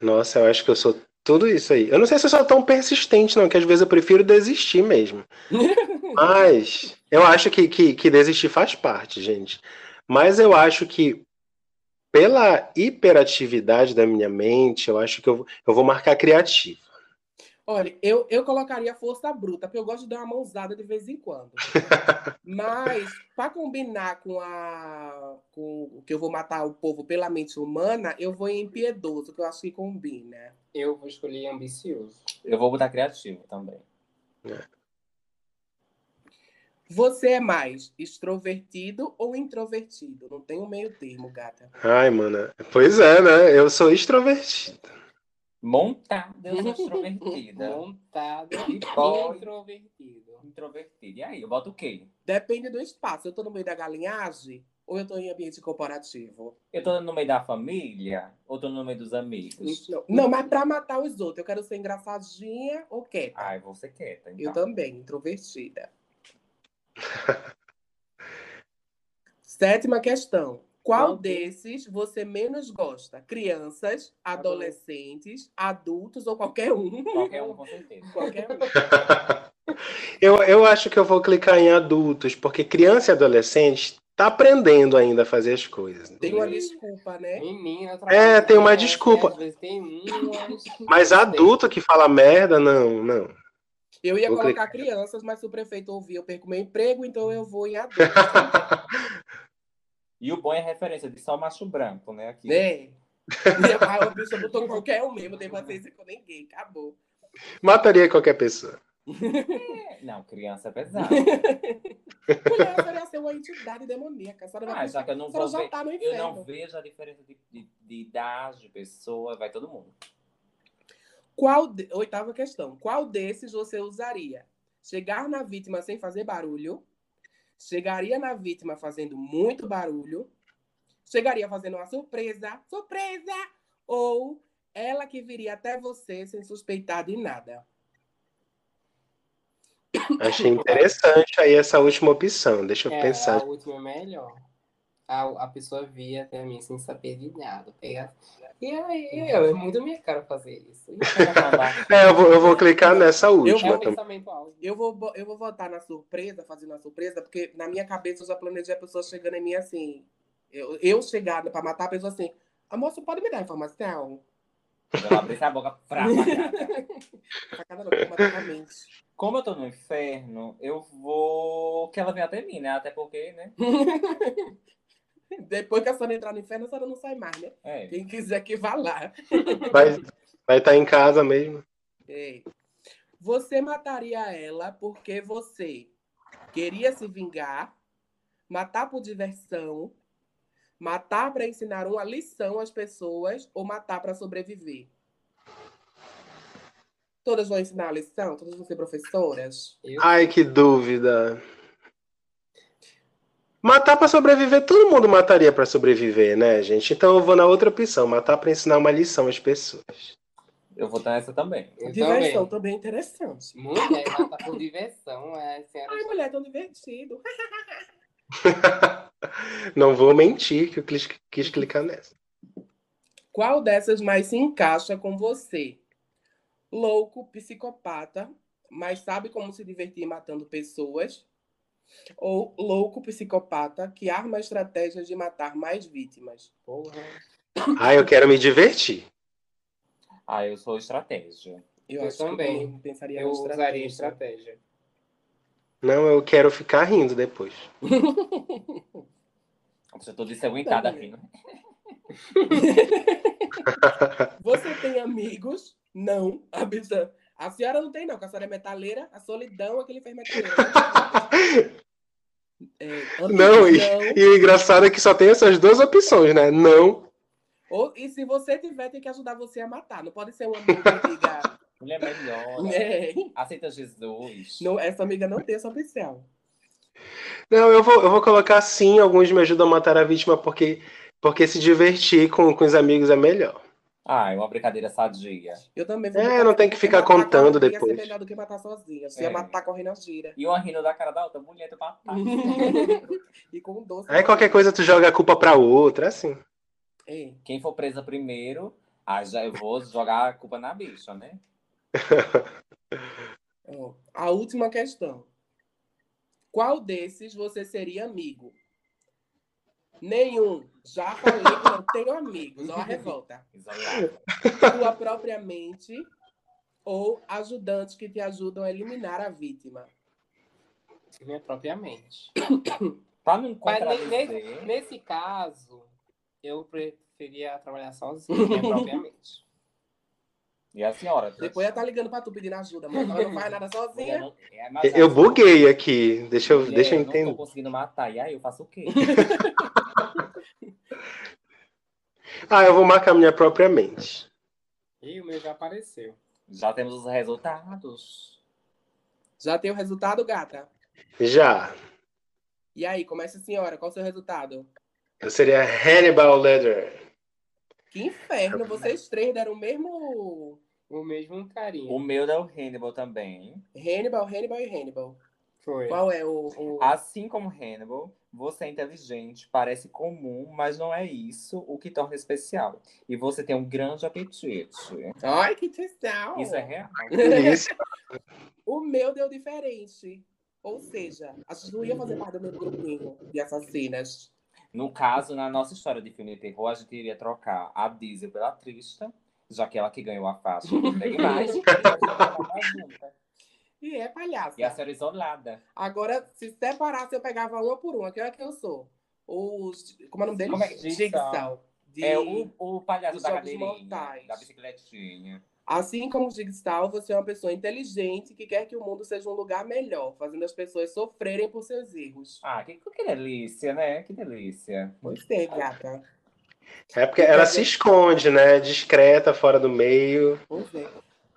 Speaker 5: Nossa, eu acho que eu sou tudo isso aí. Eu não sei se eu sou tão persistente, não, que às vezes eu prefiro desistir mesmo. Mas eu acho que, que, que desistir faz parte, gente. Mas eu acho que pela hiperatividade da minha mente, eu acho que eu, eu vou marcar criativo.
Speaker 3: Olha, eu, eu colocaria força bruta, porque eu gosto de dar uma mãozada de vez em quando. Mas, para combinar com, a, com o que eu vou matar o povo pela mente humana, eu vou em impiedoso, que eu acho que combina.
Speaker 2: Eu vou escolher ambicioso.
Speaker 1: Eu vou botar criativo também.
Speaker 3: Você é mais extrovertido ou introvertido? Não tem um meio termo, gata.
Speaker 5: Ai, mano. Pois é, né? Eu sou extrovertido.
Speaker 1: Montada, eu sou extrovertida.
Speaker 2: Montado
Speaker 1: E boy.
Speaker 2: introvertido.
Speaker 1: Introvertida. E aí, eu boto o quê?
Speaker 3: Depende do espaço. Eu tô no meio da galinhagem, ou eu tô em ambiente corporativo?
Speaker 1: Eu tô no meio da família ou tô no meio dos amigos?
Speaker 3: Não, não, mas pra matar os outros, eu quero ser engraçadinha ou quieta?
Speaker 1: Ai, você quieta, então.
Speaker 3: Eu também, introvertida. Sétima questão. Qual
Speaker 2: Qual
Speaker 3: desses você menos gosta? Crianças, adolescentes, adultos ou qualquer um?
Speaker 1: Qualquer um, com certeza.
Speaker 3: Qualquer um.
Speaker 5: Eu, eu acho que eu vou clicar em adultos, porque criança e adolescente tá aprendendo ainda a fazer as coisas.
Speaker 3: Tem uma desculpa, né?
Speaker 2: Menina,
Speaker 5: É, tem uma desculpa.
Speaker 2: Às vezes tem umas...
Speaker 5: Mas adulto que fala merda, não, não.
Speaker 3: Eu ia
Speaker 5: Vou
Speaker 3: colocar crianças, mas se o prefeito ouvir, eu perco meu emprego, então eu vou em adultos.
Speaker 1: E o bom é a referência de só macho branco, né? Aqui.
Speaker 3: E a bicha botou qualquer um mesmo, tem paciência com ninguém, acabou.
Speaker 5: Mataria qualquer pessoa.
Speaker 1: É, Não, criança é pesado.
Speaker 3: Mulher, ia ser uma entidade demoníaca.
Speaker 1: Ah, já que eu não vou ver,
Speaker 3: tá
Speaker 1: eu não vejo a diferença de, de, de idade, de pessoa, vai todo mundo.
Speaker 3: Qual de- Oitava questão. Qual desses você usaria? Chegar na vítima sem fazer barulho? Chegaria na vítima fazendo muito barulho? Chegaria fazendo uma surpresa? Surpresa! Ou ela que viria até você sem suspeitar de nada?
Speaker 5: Achei interessante aí essa última opção. Deixa eu
Speaker 2: É,
Speaker 5: pensar.
Speaker 2: a última é melhor. A, a pessoa via até mim sem saber de nada. Pega... E aí, eu, é muito minha cara fazer isso.
Speaker 5: É, eu vou, eu vou clicar nessa
Speaker 2: É
Speaker 5: última
Speaker 2: um pensamento alto.
Speaker 3: Eu vou, eu vou votar na surpresa, fazendo a surpresa, porque na minha cabeça eu já planejei a pessoa chegando em mim assim. Eu, eu chegar pra matar a pessoa assim. Amor, você pode me dar informação?
Speaker 1: Ela abre essa boca pra
Speaker 3: Facada não, automaticamente.
Speaker 1: Como eu tô no inferno, eu vou que ela venha até mim, né? Até porque, né?
Speaker 3: Depois que a senhora entrar no inferno, a senhora não sai mais, né?
Speaker 1: É.
Speaker 3: Quem quiser que vá lá.
Speaker 5: Vai vai estar em casa mesmo.
Speaker 3: É. Você mataria ela porque você queria se vingar, matar por diversão, matar para ensinar uma lição às pessoas ou matar para sobreviver? Todas vão ensinar a lição? Todas vão ser professoras?
Speaker 2: Eu,
Speaker 5: Ai, que dúvida. Matar pra sobreviver, todo mundo mataria pra sobreviver, né, gente? Então eu vou na outra opção, matar pra ensinar uma lição às pessoas.
Speaker 1: Eu vou estar nessa também.
Speaker 2: eu
Speaker 3: diversão
Speaker 2: também.
Speaker 3: também é interessante.
Speaker 2: Mulher, mata por diversão. É, a senhora
Speaker 3: Ai, mulher, tão divertido.
Speaker 5: Não vou mentir que eu quis, quis clicar nessa.
Speaker 3: Qual dessas mais se encaixa com você? Louco, psicopata, mas sabe como se divertir matando pessoas? Ou louco, psicopata, que arma estratégias de matar mais vítimas?
Speaker 2: Porra.
Speaker 5: Ah, eu quero me divertir.
Speaker 1: Ah, eu sou estratégia.
Speaker 3: Eu,
Speaker 2: Eu
Speaker 3: acho que
Speaker 2: também.
Speaker 3: eu pensaria
Speaker 2: Eu
Speaker 3: na
Speaker 2: usaria
Speaker 3: estratégia.
Speaker 2: estratégia.
Speaker 5: Não, eu quero ficar rindo depois.
Speaker 1: Tô desaguentada
Speaker 3: Também.
Speaker 1: rindo.
Speaker 3: Você tem amigos? Não. A, bicha- a senhora não tem, não, porque a senhora é metaleira. A solidão é que ele fez metaleira. É,
Speaker 5: Não, e, e o engraçado é que só tem essas duas opções, né? Não.
Speaker 3: Ou, e se você tiver, tem que ajudar você a matar. Não pode ser um amigo que diga.
Speaker 1: Mulher melhor.
Speaker 3: É,
Speaker 1: Aceita Jesus.
Speaker 3: não, essa amiga não tem essa opção.
Speaker 5: Não, eu vou, eu vou colocar sim, alguns me ajudam a matar a vítima, porque, porque se divertir com, com os amigos é melhor.
Speaker 1: Ah, é uma brincadeira sadia.
Speaker 3: Eu também vou
Speaker 5: É, não tem que ficar
Speaker 3: matar
Speaker 5: contando
Speaker 3: correndo ia
Speaker 5: depois.
Speaker 3: ser melhor do que matar sozinha. Se
Speaker 1: É.
Speaker 3: ia matar correndo as gira.
Speaker 1: E uma rindo da cara da outra, mulher do papai.
Speaker 3: e com doce.
Speaker 5: Aí qualquer coisa tu joga a culpa pra outra, é assim.
Speaker 3: É.
Speaker 1: Quem for presa primeiro, ah, já eu vou jogar a culpa na bicha, né?
Speaker 3: A última questão. Qual desses você seria amigo? Nenhum. Já falei que não tenho amigos. Ó a revolta. Tua propriamente ou ajudantes que te ajudam a eliminar a vítima.
Speaker 2: Minha própria mente.
Speaker 1: Pra não
Speaker 2: nesse, nesse caso, eu preferia trabalhar sozinho, minha própria mente.
Speaker 1: E a senhora?
Speaker 3: Depois ela tá ligando pra tu pedindo ajuda, mas ela não faz nada sozinha.
Speaker 1: não- é,
Speaker 5: Eu buguei aqui. Deixa eu,
Speaker 1: mulher,
Speaker 5: deixa eu
Speaker 1: Não tô
Speaker 5: entender.
Speaker 1: conseguindo matar. E aí, eu faço o quê?
Speaker 5: Ah, eu vou marcar minha própria mente.
Speaker 2: E o meu já apareceu.
Speaker 1: Já temos os resultados.
Speaker 3: Já tem o resultado, gata?
Speaker 5: Já.
Speaker 3: E aí, começa a senhora, qual o seu resultado?
Speaker 5: Eu seria Hannibal Ledger.
Speaker 3: Que inferno, vocês três deram o mesmo.
Speaker 2: O mesmo carinho.
Speaker 1: O meu é o Hannibal também.
Speaker 3: Hannibal, Hannibal e Hannibal.
Speaker 2: Foi.
Speaker 3: Qual é o. o...
Speaker 1: Assim como Hannibal, você é inteligente, parece comum, mas não é isso o que torna especial. E você tem um grande apetite.
Speaker 3: Ai, que tesão!
Speaker 1: Isso é real.
Speaker 5: Isso.
Speaker 3: O meu deu diferente. Ou seja, a gente não ia fazer parte do meu grupinho de assassinas.
Speaker 1: No caso, na nossa história de filme de terror, a gente iria trocar a Diesel pela Trista, já que ela que ganhou a faixa do Pegue Mais, e
Speaker 3: é palhaça.
Speaker 1: E a senhora isolada.
Speaker 3: Agora, se separasse, eu pegava uma por uma. Que é que eu sou? Os. Como é o nome dele?
Speaker 1: Como é que-
Speaker 3: Jigsaw. De-
Speaker 1: É o, o palhaço da cadeirinha, da bicicletinha.
Speaker 3: Assim como o Jigsaw, você é uma pessoa inteligente que quer que o mundo seja um lugar melhor, fazendo as pessoas sofrerem por seus erros.
Speaker 1: Ah, que, que delícia, né? Que delícia.
Speaker 3: Pois é, gata.
Speaker 5: É porque ela se esconde, né? Discreta, fora do meio.
Speaker 3: Pois é.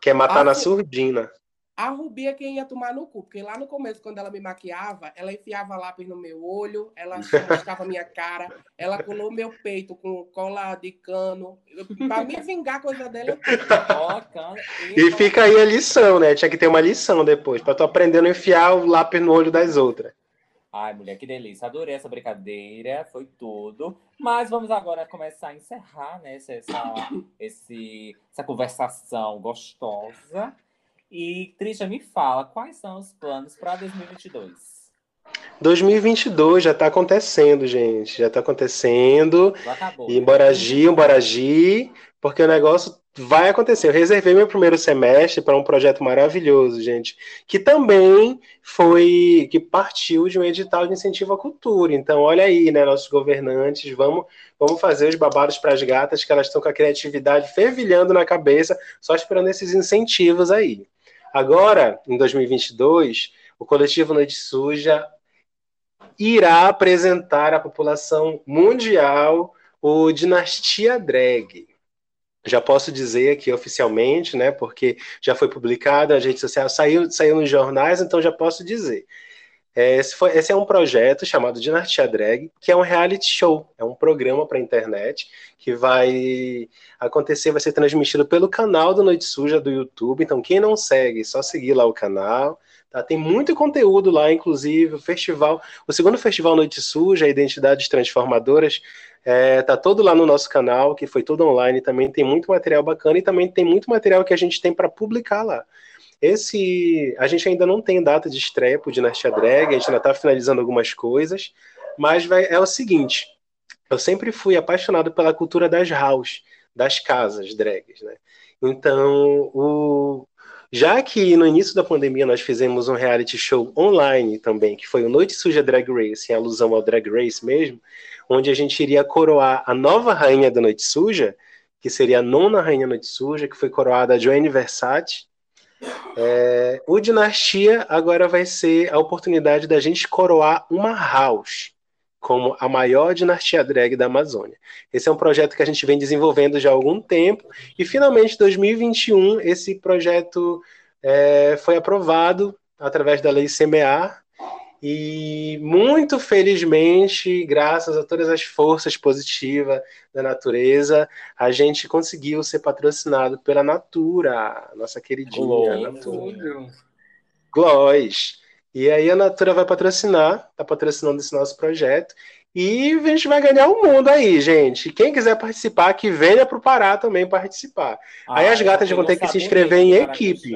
Speaker 5: Quer matar
Speaker 3: Ah,
Speaker 5: na
Speaker 3: sim.
Speaker 5: surdina.
Speaker 3: A Rubi é quem ia tomar no cu, porque lá no começo, quando ela me maquiava, ela enfiava lápis no meu olho, ela chamuscava minha cara, ela colou meu peito com cola de cano. Pra me vingar coisa dela, eu.
Speaker 5: E fica aí a lição, né? Tinha que ter uma lição depois, pra tu aprender a enfiar o lápis no olho das outras.
Speaker 1: Ai, mulher, que delícia. Adorei essa brincadeira, foi tudo. Mas vamos agora começar a encerrar, né? Essa, essa, esse, essa conversação gostosa. E, Trisha, me fala, quais são os planos para 2022?
Speaker 5: 2022 já tá acontecendo, gente. Já tá acontecendo.
Speaker 1: Já acabou.
Speaker 5: E Boragi, um Boragi, porque o negócio vai acontecer. Eu reservei meu primeiro semestre para um projeto maravilhoso, gente, que também foi que partiu de um edital de incentivo à cultura. Então, olha aí, né, nossos governantes, vamos, vamos fazer os babados para as gatas que elas estão com a criatividade fervilhando na cabeça, só esperando esses incentivos aí. Agora, em 2022, o coletivo Noite Suja irá apresentar à população mundial o Dinastia Drag. Já posso dizer aqui oficialmente, né? Porque já foi publicado nas redes sociais, saiu, saiu nos jornais, então já posso dizer. É, Esse, foi- esse é um projeto chamado Dinastia Drag, que é um reality show, é um programa para internet que vai acontecer, vai ser transmitido pelo canal do Noite Suja do YouTube. Então, quem não segue, só seguir lá o canal. Tá? Tem muito conteúdo lá, inclusive o festival, o segundo festival Noite Suja, Identidades Transformadoras, é, tá todo lá no nosso canal, que foi todo online. Também tem muito material bacana e também tem muito material que a gente tem para publicar lá. Esse, a gente ainda não tem data de estreia pro Dinastia Drag, a gente ainda está finalizando algumas coisas, mas vai, é o seguinte: eu sempre fui apaixonado pela cultura das house, das casas drags, né? Então, o, já que no início da pandemia nós fizemos um reality show online também, que foi o Noite Suja Drag Race, em alusão ao Drag Race mesmo, onde a gente iria coroar a nova rainha da Noite Suja, que seria a nona rainha Noite Suja, que foi coroada a Joanne Versace. É, o Dinastia agora vai ser a oportunidade da gente coroar uma house como a maior dinastia drag da Amazônia. Esse é um projeto que a gente vem desenvolvendo já há algum tempo e finalmente em 2021 esse projeto é, foi aprovado através da lei CMA e muito felizmente, graças a todas as forças positivas da natureza, a gente conseguiu ser patrocinado pela Natura, nossa queridinha
Speaker 1: Glória.
Speaker 5: Natura. Gloss. E aí a Natura vai patrocinar, tá patrocinando esse nosso projeto. E a gente vai ganhar o mundo aí, gente. Quem quiser participar, que venha pro Pará também participar. Aí as gatas vão ter que se inscrever em
Speaker 1: para
Speaker 5: equipe.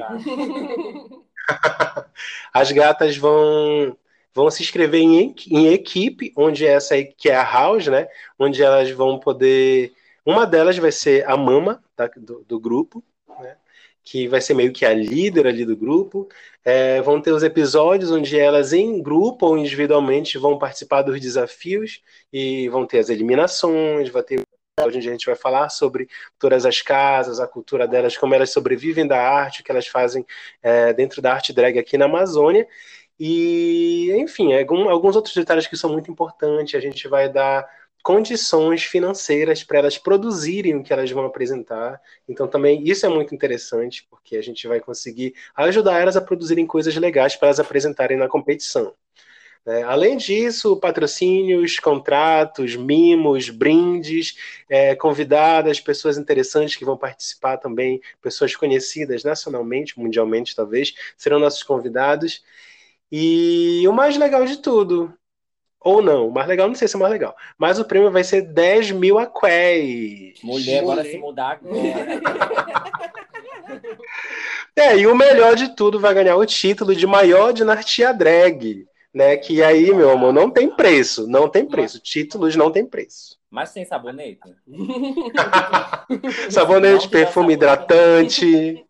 Speaker 5: As gatas vão vão se inscrever em, em equipe, onde essa aí que é a house, né? Onde elas vão poder. Uma delas vai ser a mama tá, do, do grupo, né? Que vai ser meio que a líder ali do grupo. É, vão ter os episódios onde elas, em grupo ou individualmente, vão participar dos desafios e vão ter as eliminações, vai ter onde a gente vai falar sobre todas as casas, a cultura delas, como elas sobrevivem da arte, o que elas fazem é, dentro da arte drag aqui na Amazônia. E, enfim, algum, alguns outros detalhes que são muito importantes. A gente vai dar condições financeiras para elas produzirem o que elas vão apresentar. Então, também isso é muito interessante, porque a gente vai conseguir ajudar elas a produzirem coisas legais para elas apresentarem na competição. Né? Além disso, patrocínios, contratos, mimos, brindes, é, convidadas, pessoas interessantes que vão participar também, pessoas conhecidas nacionalmente, mundialmente talvez, serão nossos convidados. E o mais legal de tudo, ou não, o mais legal, não sei se é o mais legal. Mas o prêmio vai ser 10 mil aquéis.
Speaker 1: Mulher, bora se mudar agora.
Speaker 5: é, e o melhor de tudo vai ganhar o título de maior dinastia drag. Né? Que aí, meu amor, não tem preço. Não tem preço. Títulos não tem preço.
Speaker 1: Mas tem sabonete?
Speaker 5: sabonete, perfume hidratante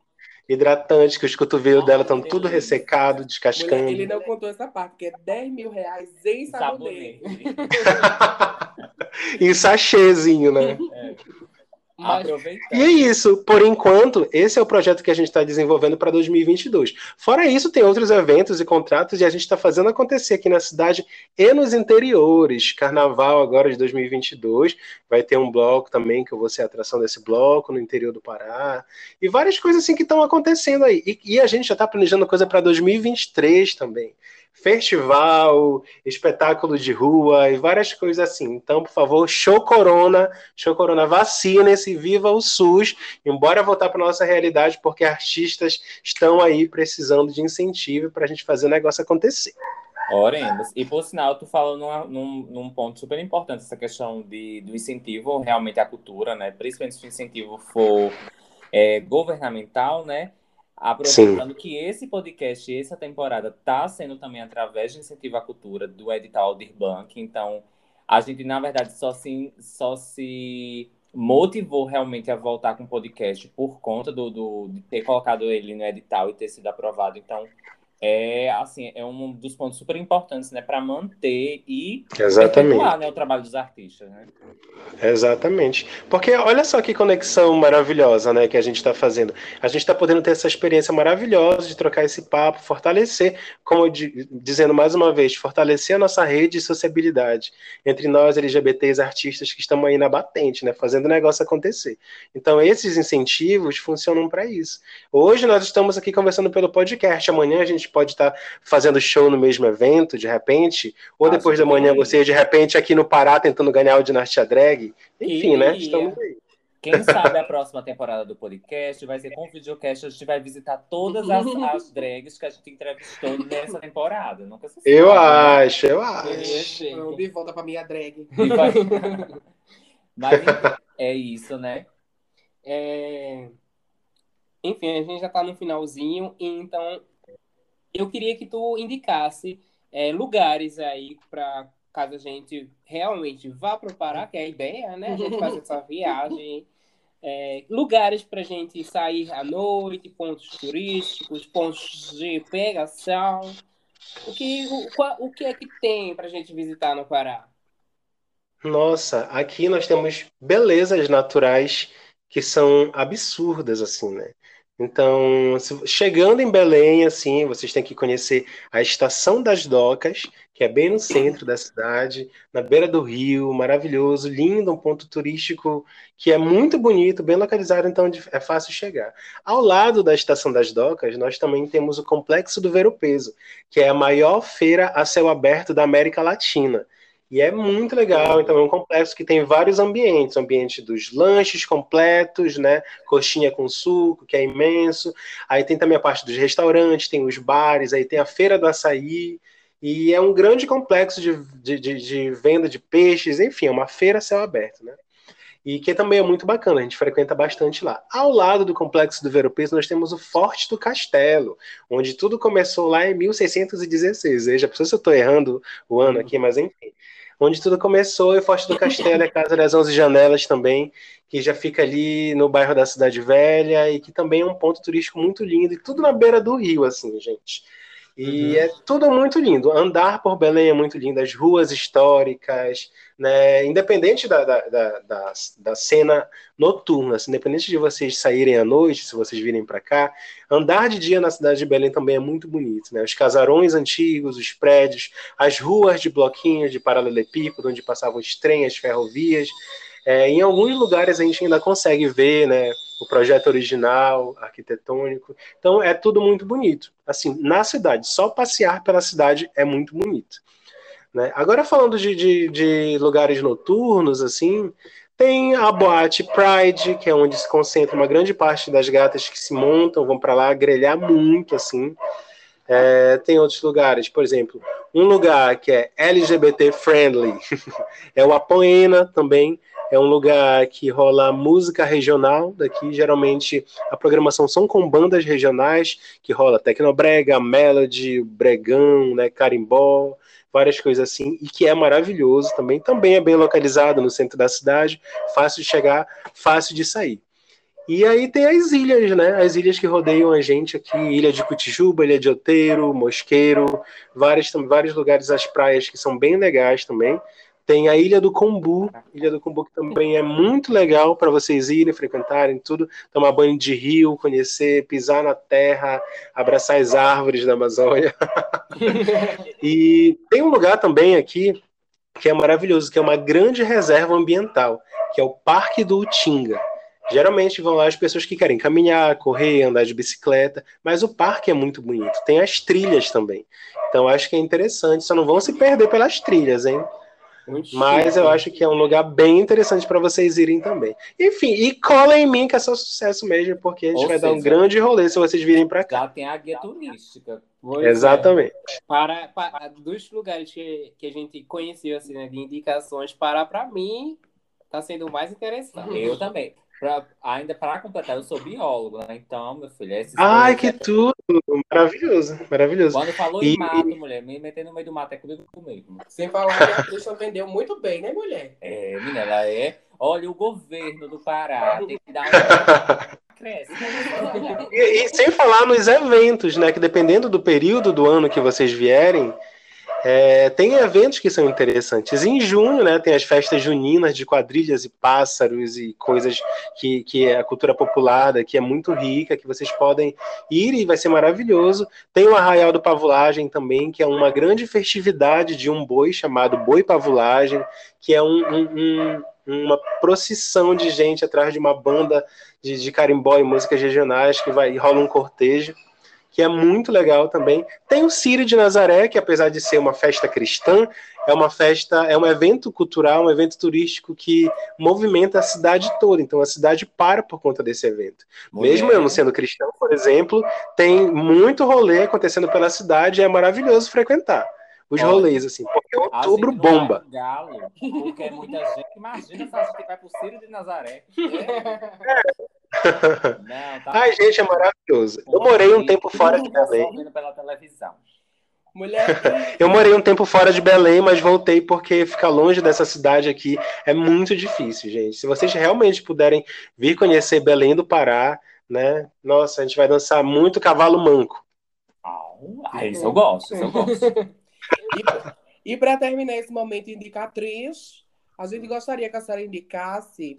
Speaker 5: hidratante, que os cotovelos dela estão tudo ressecado, descascando.
Speaker 3: Mulher, ele não contou essa parte, que é 10 mil reais em sabonete.
Speaker 5: em sachêzinho, né? É.
Speaker 1: Mas...
Speaker 5: E é isso, por enquanto, esse é o projeto que a gente está desenvolvendo para 2022. Fora isso, tem outros eventos e contratos e a gente está fazendo acontecer aqui na cidade e nos interiores. Carnaval agora de 2022, vai ter um bloco também que eu vou ser a atração desse bloco no interior do Pará. E várias coisas assim que estão acontecendo aí. E, e a gente já está planejando coisa para 2023 também festival, espetáculo de rua e várias coisas assim. Então, por favor, show Corona, show Corona, vacina-se, viva o SUS, embora voltar para nossa realidade, porque artistas estão aí precisando de incentivo para a gente fazer o negócio acontecer.
Speaker 1: Oremos. E por sinal, tu falou numa, num, num, ponto super importante, essa questão de, do incentivo realmente à cultura, né? Principalmente se o incentivo for é, governamental, né? Aproveitando Sim. que esse podcast, essa temporada, está sendo também através de incentivo à cultura do edital Aldir Bank. Então, a gente, na verdade, só se, só se motivou realmente a voltar com o podcast por conta do, do, de ter colocado ele no edital e ter sido aprovado. Então, é assim é um dos pontos super importantes né para manter e
Speaker 5: Exatamente.
Speaker 1: né, o trabalho dos artistas né?
Speaker 5: Exatamente. Porque olha só que conexão maravilhosa né que a gente está fazendo. A gente está podendo ter essa experiência maravilhosa de trocar esse papo fortalecer como de, dizendo mais uma vez fortalecer a nossa rede de sociabilidade entre nós LGBTs artistas que estamos aí na batente né fazendo o negócio acontecer. Então esses incentivos funcionam para isso. Hoje nós estamos aqui conversando pelo podcast. Amanhã a gente pode estar tá fazendo show no mesmo evento, de repente, ou ah, depois da manhã você, de repente, aqui no Pará tentando ganhar o Dinastia Drag. Enfim, né? Estamos aí.
Speaker 1: Quem sabe a próxima temporada do podcast vai ser com o videocast. A gente vai visitar todas as, as drags que a gente entrevistou nessa temporada. Nunca se
Speaker 5: Eu sabe, né? acho, eu acho.
Speaker 3: Eu de volta pra minha drag.
Speaker 1: Vai... Mas é isso, né?
Speaker 2: É... Enfim, a gente já tá no finalzinho, então eu queria que tu indicasse é, lugares aí para caso a gente realmente vá para o Pará, que é a ideia, né? A gente fazer essa viagem. É, lugares para gente sair à noite, pontos turísticos, pontos de pegação. O que, o, o que é que tem para gente visitar no Pará?
Speaker 5: Nossa, aqui nós temos belezas naturais que são absurdas, assim, né? Então, chegando em Belém, assim, vocês têm que conhecer a Estação das Docas, que é bem no centro da cidade, na beira do rio, maravilhoso, lindo, um ponto turístico que é muito bonito, bem localizado, então é fácil chegar. Ao lado da Estação das Docas, nós também temos o Complexo do Ver o Peso, que é a maior feira a céu aberto da América Latina. E é muito legal, então é um complexo que tem vários ambientes, o ambiente dos lanches completos, né, coxinha com suco, que é imenso, aí tem também a parte dos restaurantes, tem os bares, aí tem a feira do açaí, e é um grande complexo de, de, de, de venda de peixes, enfim, é uma feira a céu aberto, né. E que também é muito bacana, a gente frequenta bastante lá. Ao lado do complexo do Veropeso, nós temos o Forte do Castelo, onde tudo começou lá em 1616. Veja, pessoa se eu estou errando o ano aqui, mas enfim onde tudo começou, e Forte do Castelo, a Casa das Onze Janelas também, que já fica ali no bairro da Cidade Velha, e que também é um ponto turístico muito lindo, e tudo na beira do rio, assim, gente. E uhum. é tudo muito lindo. Andar por Belém é muito lindo, as ruas históricas, né? Independente da, da, da, da, cena noturna, assim, independente de vocês saírem à noite, se vocês virem para cá, andar de dia na cidade de Belém também é muito bonito, né? Os casarões antigos, os prédios, as ruas de bloquinhos de paralelepípedo, onde passavam os trens, as ferrovias. É, em alguns lugares a gente ainda consegue ver, né? O projeto original, arquitetônico. Então é tudo muito bonito. Assim, na cidade, só passear pela cidade é muito bonito. Né? Agora, falando de, de, de lugares noturnos, assim, tem a boate Pride, que é onde se concentra uma grande parte das gatas que se montam, vão para lá grelhar muito, assim. É, tem outros lugares, por exemplo, um lugar que é LGBT friendly é o Apoena também. É um lugar que rola música regional daqui. Geralmente a programação são com bandas regionais, que rola Tecnobrega, Melody, Bregão, né, Carimbó, várias coisas assim, e que é maravilhoso também. Também é bem localizado no centro da cidade, fácil de chegar, fácil de sair. E aí tem as ilhas, né? As ilhas que rodeiam a gente aqui, Ilha de Cutijuba, Ilha de Oteiro, Mosqueiro, vários, vários lugares, as praias que são bem legais também. Tem a Ilha do Combu, Ilha do Combu que também é muito legal para vocês irem, frequentarem tudo, tomar banho de rio, conhecer, pisar na terra, abraçar as árvores da Amazônia. e tem um lugar também aqui que é maravilhoso, que é uma grande reserva ambiental, que é o Parque do Utinga. Geralmente vão lá as pessoas que querem caminhar, correr, andar de bicicleta, mas o parque é muito bonito. Tem as trilhas também. Então acho que é interessante. Só não vão se perder pelas trilhas, hein? Muito mas chique. eu acho que é um lugar bem interessante para vocês irem também. Enfim, e cola em mim que é só sucesso mesmo, porque a gente Ou vai seja, dar um grande rolê se vocês virem para cá.
Speaker 2: Já tem a guia turística.
Speaker 5: Pois é. Exatamente. É.
Speaker 2: Para, para, dos lugares que, que a gente conheceu, assim, né, de indicações, para para mim, tá sendo mais interessante.
Speaker 1: Eu também. Pra, ainda para completar, eu sou biólogo, né? Então, meu filho, é
Speaker 5: Ai, que tudo! Maravilhoso, maravilhoso.
Speaker 1: Quando falou e... em mato, mulher, me meter no meio do mato é comigo mesmo.
Speaker 3: Sem falar que a Christian vendeu muito bem, né, mulher?
Speaker 1: É, menina, ela é. Olha, o governo do Pará tem que dar um. Cresce.
Speaker 5: e, e sem falar nos eventos, né? Que dependendo do período do ano que vocês vierem, é, tem eventos que são interessantes. Em junho, né, tem as festas juninas de quadrilhas e pássaros e coisas que, que é a cultura popular que é muito rica, que vocês podem ir e vai ser maravilhoso. Tem o Arraial do Pavulagem também, que é uma grande festividade de um boi chamado Boi Pavulagem, que é um, um, um uma procissão de gente atrás de uma banda de, de carimbó e músicas regionais que vai rola um cortejo que é muito legal também. Tem o Círio de Nazaré, que apesar de ser uma festa cristã, é uma festa, é um evento cultural, um evento turístico que movimenta a cidade toda. Então a cidade para por conta desse evento. Mesmo eu não sendo cristão, por exemplo, tem muito rolê acontecendo pela cidade, é maravilhoso frequentar os Olha, rolês, assim, porque outubro bomba.
Speaker 1: Galo, porque é muita gente. Imagina se a gente vai pro Círio de Nazaré. É.
Speaker 5: Não, tá... Ai, gente, é maravilhoso. Eu morei um tempo fora de Belém.
Speaker 1: Pela televisão.
Speaker 3: Mulher.
Speaker 5: Eu morei um tempo fora de Belém, mas voltei porque ficar longe dessa cidade aqui é muito difícil, gente. Se vocês realmente puderem vir conhecer Belém do Pará, né? Nossa, a gente vai dançar muito cavalo manco.
Speaker 1: Ah, isso eu gosto, isso eu gosto.
Speaker 3: e, e para terminar esse momento indicatriz, a gente gostaria que a senhora indicasse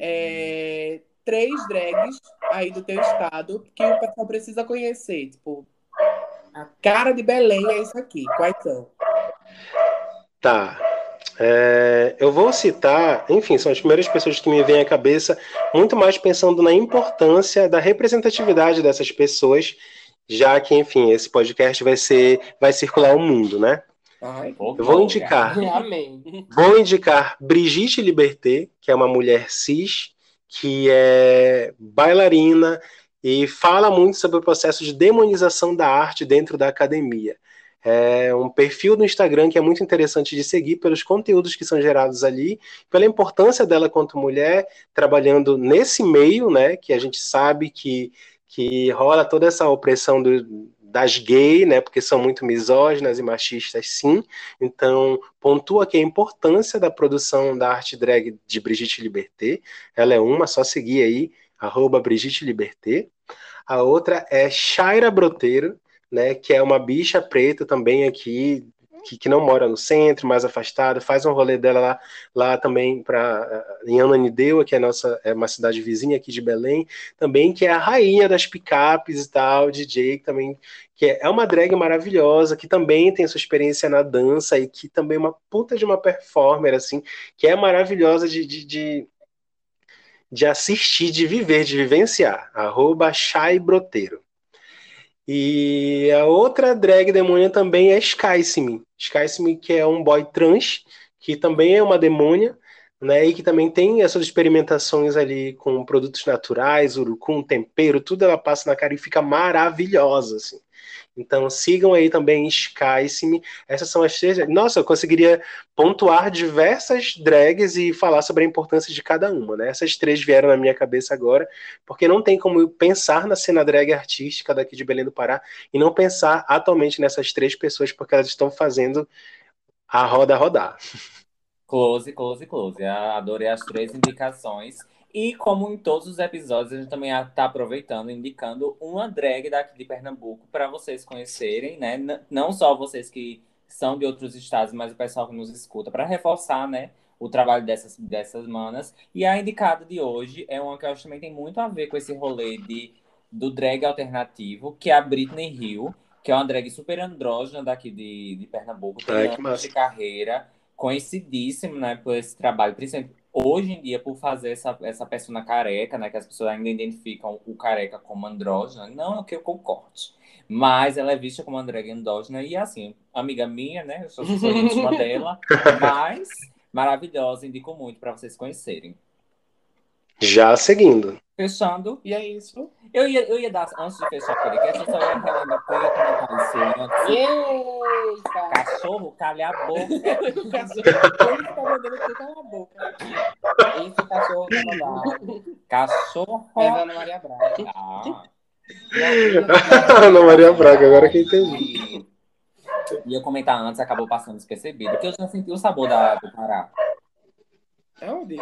Speaker 3: é, três drags aí do teu estado que o pessoal precisa conhecer. Tipo, a cara de Belém é isso aqui. Quais são?
Speaker 5: Tá. É, eu vou citar, enfim, são as primeiras pessoas que me vêm à cabeça, muito mais pensando na importância da representatividade dessas pessoas, já que, enfim, esse podcast vai ser, vai circular o mundo, né?
Speaker 3: Ai,
Speaker 5: eu vou indicar.
Speaker 3: Amém.
Speaker 5: Vou indicar Brigitte Liberté, que é uma mulher cis, que é bailarina e fala muito sobre o processo de demonização da arte dentro da academia. É um perfil no Instagram que é muito interessante de seguir pelos conteúdos que são gerados ali, pela importância dela quanto mulher, trabalhando nesse meio, né, que a gente sabe que, que rola toda essa opressão do, das gays, né, porque são muito misóginas e machistas, sim. Então, pontua aqui a importância da produção da arte drag de Brigitte Liberté. Ela é uma, só seguir aí, arroba Brigitte Liberté. A outra é Shaira Broteiro, né, que é uma bicha preta também aqui que, que não mora no centro, mais afastada, faz um rolê dela lá, lá também para eh, em Ananindeua, que é nossa é uma cidade vizinha aqui de Belém, também que é a rainha das picapes e tal, DJ também que é, é uma drag maravilhosa, que também tem sua experiência na dança e que também é uma puta de uma performer assim, que é maravilhosa de, de, de de assistir, de viver, de vivenciar. Arroba Chay Broteiro. E a outra drag demônia também é Skysime. Skysime, que é um boy trans, que também é uma demônia, né? E que também tem essas experimentações ali com produtos naturais, urucum, tempero, tudo ela passa na cara e fica maravilhosa, assim. Então sigam aí também Skysime. Essas são as três. Nossa, eu conseguiria pontuar diversas drags e falar sobre a importância de cada uma, né? Essas três vieram na minha cabeça agora, porque não tem como pensar na cena drag artística daqui de Belém do Pará e não pensar atualmente nessas três pessoas, porque elas estão fazendo a roda rodar.
Speaker 1: Close, close, close. Adorei as três indicações. E como em todos os episódios, a gente também está aproveitando, indicando uma drag daqui de Pernambuco para vocês conhecerem, né? Não só vocês que são de outros estados, mas o pessoal que nos escuta, para reforçar, né? O trabalho dessas, dessas manas. E a indicada de hoje é uma que eu acho que também tem muito a ver com esse rolê de, do drag alternativo, que é a Britney Hill, que é uma drag super andrógena daqui de, de Pernambuco, tem anos de carreira, conhecidíssimo, né, por esse trabalho, principalmente hoje em dia, por fazer essa, essa persona careca, né, que as pessoas ainda identificam o careca como andrógena, não é que eu concorde. Mas ela é vista como drag andrógena e, assim, amiga minha, né, eu sou, sou íntima dela, mas maravilhosa, indico muito para vocês conhecerem.
Speaker 5: Já seguindo.
Speaker 1: Fechando.
Speaker 3: E é isso.
Speaker 1: Eu ia, eu ia dar, antes de fechar o podcast, eu só ia relembrar que eu ia comentar isso antes.
Speaker 3: Eita!
Speaker 1: Cachorro, calha a boca.
Speaker 3: O cachorro tá mandando tu calar a boca.
Speaker 1: Esse cachorro tá mandando. Cachorro.
Speaker 3: É da Ana Maria Braga.
Speaker 1: Ah.
Speaker 5: Ana Maria Braga, agora que eu entendi.
Speaker 1: Ia comentar antes, acabou passando despercebido, que eu já senti o sabor da, do Pará.
Speaker 3: É onde?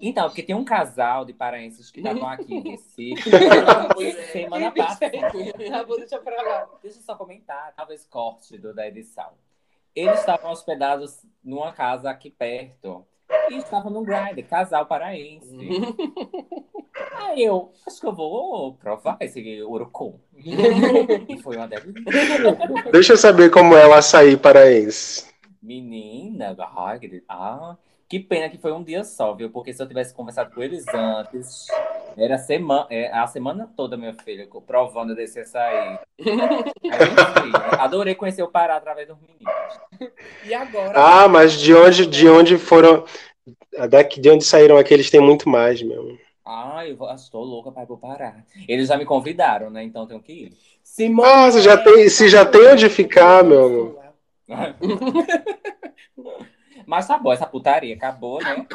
Speaker 1: Então, porque tem um casal de paraenses que estavam aqui em Recife semana passada.
Speaker 3: Ah, vou deixar pra lá.
Speaker 1: Deixa eu só comentar, talvez corte do, da edição. Eles estavam hospedados numa casa aqui perto. E estavam no grind, casal paraense. Aí eu, acho que eu vou provar esse urucum. E foi uma delícia.
Speaker 5: Deixa eu saber como é o açaí paraense.
Speaker 1: Menina, ai, que- ah, que pena que foi um dia só, viu? Porque se eu tivesse conversado com eles antes, era semana, é, a semana toda, minha filha, provando desse açaí. Enfim, adorei conhecer o Pará através dos meninos.
Speaker 3: E agora?
Speaker 5: Ah, mas de onde, de onde foram. Daqui, de onde saíram aqueles tem muito mais mesmo.
Speaker 1: Ai, eu vou- estou louca para ir pro Pará. Eles já me convidaram, né? Então tenho que ir.
Speaker 3: Simone.
Speaker 5: Ah, você já tem, se já tem onde ficar, meu amor.
Speaker 1: Mas tá bom, essa putaria acabou, né?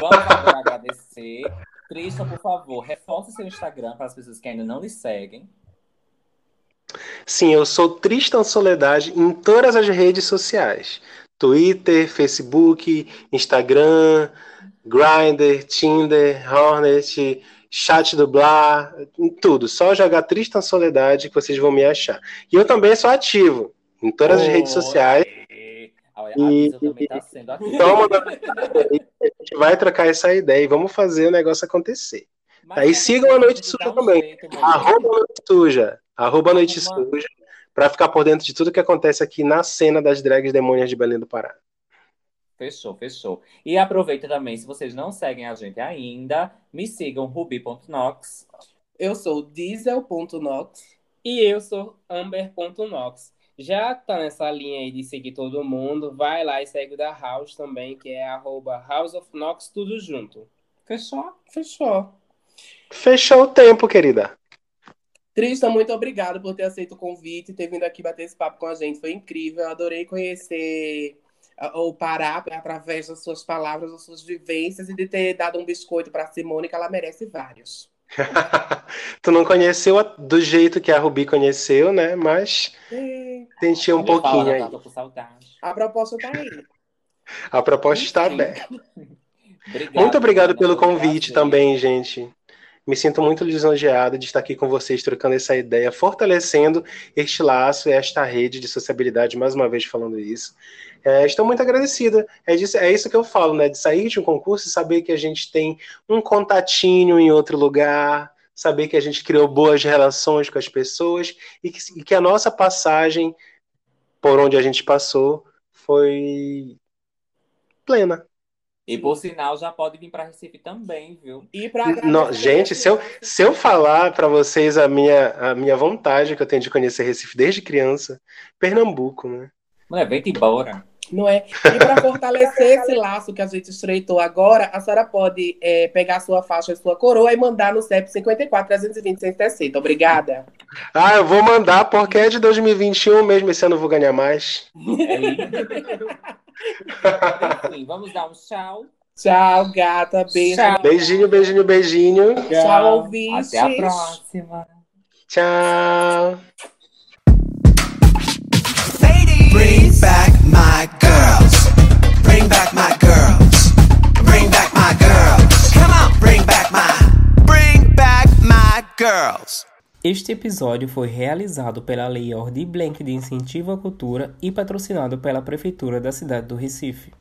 Speaker 1: Vamos agora agradecer. Tristan, por favor, reforce seu Instagram para as pessoas que ainda não lhe seguem.
Speaker 5: Sim, eu sou Tristan Soledade em todas as redes sociais: Twitter, Facebook, Instagram, Grindr, Tinder, Hornet, Chat Dublar, tudo. Só jogar Tristan Soledade que vocês vão me achar. E eu também sou ativo em todas as redes sociais.
Speaker 1: A Lisa também está sendo ativa.
Speaker 5: Toma, a gente vai trocar essa ideia e vamos fazer o negócio acontecer.
Speaker 1: Mas
Speaker 5: Aí
Speaker 1: é
Speaker 5: sigam a Noite Suja
Speaker 1: um
Speaker 5: também.
Speaker 1: jeito.
Speaker 5: Arroba Noite Suja. Arroba Noite
Speaker 1: Arroba-
Speaker 5: Suja. Pra ficar por dentro de tudo que acontece aqui na cena das drags demônias de Belém do Pará.
Speaker 1: Fechou, fechou. E aproveita também, se vocês não seguem a gente ainda, me sigam ruby.nox.
Speaker 3: Eu sou diesel.nox.
Speaker 2: E eu sou Amber.nox. Já tá nessa linha aí de seguir todo mundo, vai lá e segue o da House também, que é arroba House of Nox, tudo junto.
Speaker 1: Fechou?
Speaker 3: Fechou.
Speaker 5: Fechou o tempo, querida.
Speaker 3: Tristan, muito obrigado por ter aceito o convite e ter vindo aqui bater esse papo com a gente. Foi incrível. Eu adorei conhecer a- o Pará através das suas palavras, das suas vivências e de ter dado um biscoito para Simone, que ela merece vários.
Speaker 5: tu não conheceu a- do jeito que a Rubi conheceu, né? Mas sentia um
Speaker 1: Olha, fala,
Speaker 5: pouquinho aí.
Speaker 1: Natal, Tô com saudade.
Speaker 3: a proposta tá aí.
Speaker 5: A proposta está aberta.
Speaker 1: Obrigado,
Speaker 5: Muito obrigado pelo convite também, gente. Me sinto muito lisonjeado de estar aqui com vocês, trocando essa ideia, fortalecendo este laço e esta rede de sociabilidade, mais uma vez falando isso. É, estou muito agradecida. É, disso- é isso que eu falo, né? De sair de um concurso e saber que a gente tem um contatinho em outro lugar, saber que a gente criou boas relações com as pessoas e que, e que a nossa passagem por onde a gente passou foi plena.
Speaker 1: E por sinal, já pode vir para Recife também, viu?
Speaker 3: E
Speaker 5: Não, gente, se eu, se eu falar para vocês a minha, a minha vontade que eu tenho de conhecer Recife desde criança, Pernambuco, né?
Speaker 1: Mulher, vem embora.
Speaker 3: Não é? E para fortalecer esse laço que a gente estreitou agora, a senhora pode é, pegar a sua faixa e sua coroa e mandar no CEP 54 320 160. Obrigada.
Speaker 5: Ah, eu vou mandar porque é de 2021 mesmo, esse ano eu vou ganhar mais.
Speaker 1: É. Enfim, vamos dar um tchau.
Speaker 3: Tchau, gata. Beijo.
Speaker 1: Tchau.
Speaker 5: Beijinho, beijinho, beijinho.
Speaker 3: Tchau, ouvintes.
Speaker 1: Até a próxima.
Speaker 5: Tchau.
Speaker 4: Bring back my back my girls. Bring back my girls. Come on, bring back my. Bring back my girls.
Speaker 2: Este episódio foi realizado pela Lei Ordi Blanc de Incentivo à Cultura e patrocinado pela Prefeitura da cidade do Recife.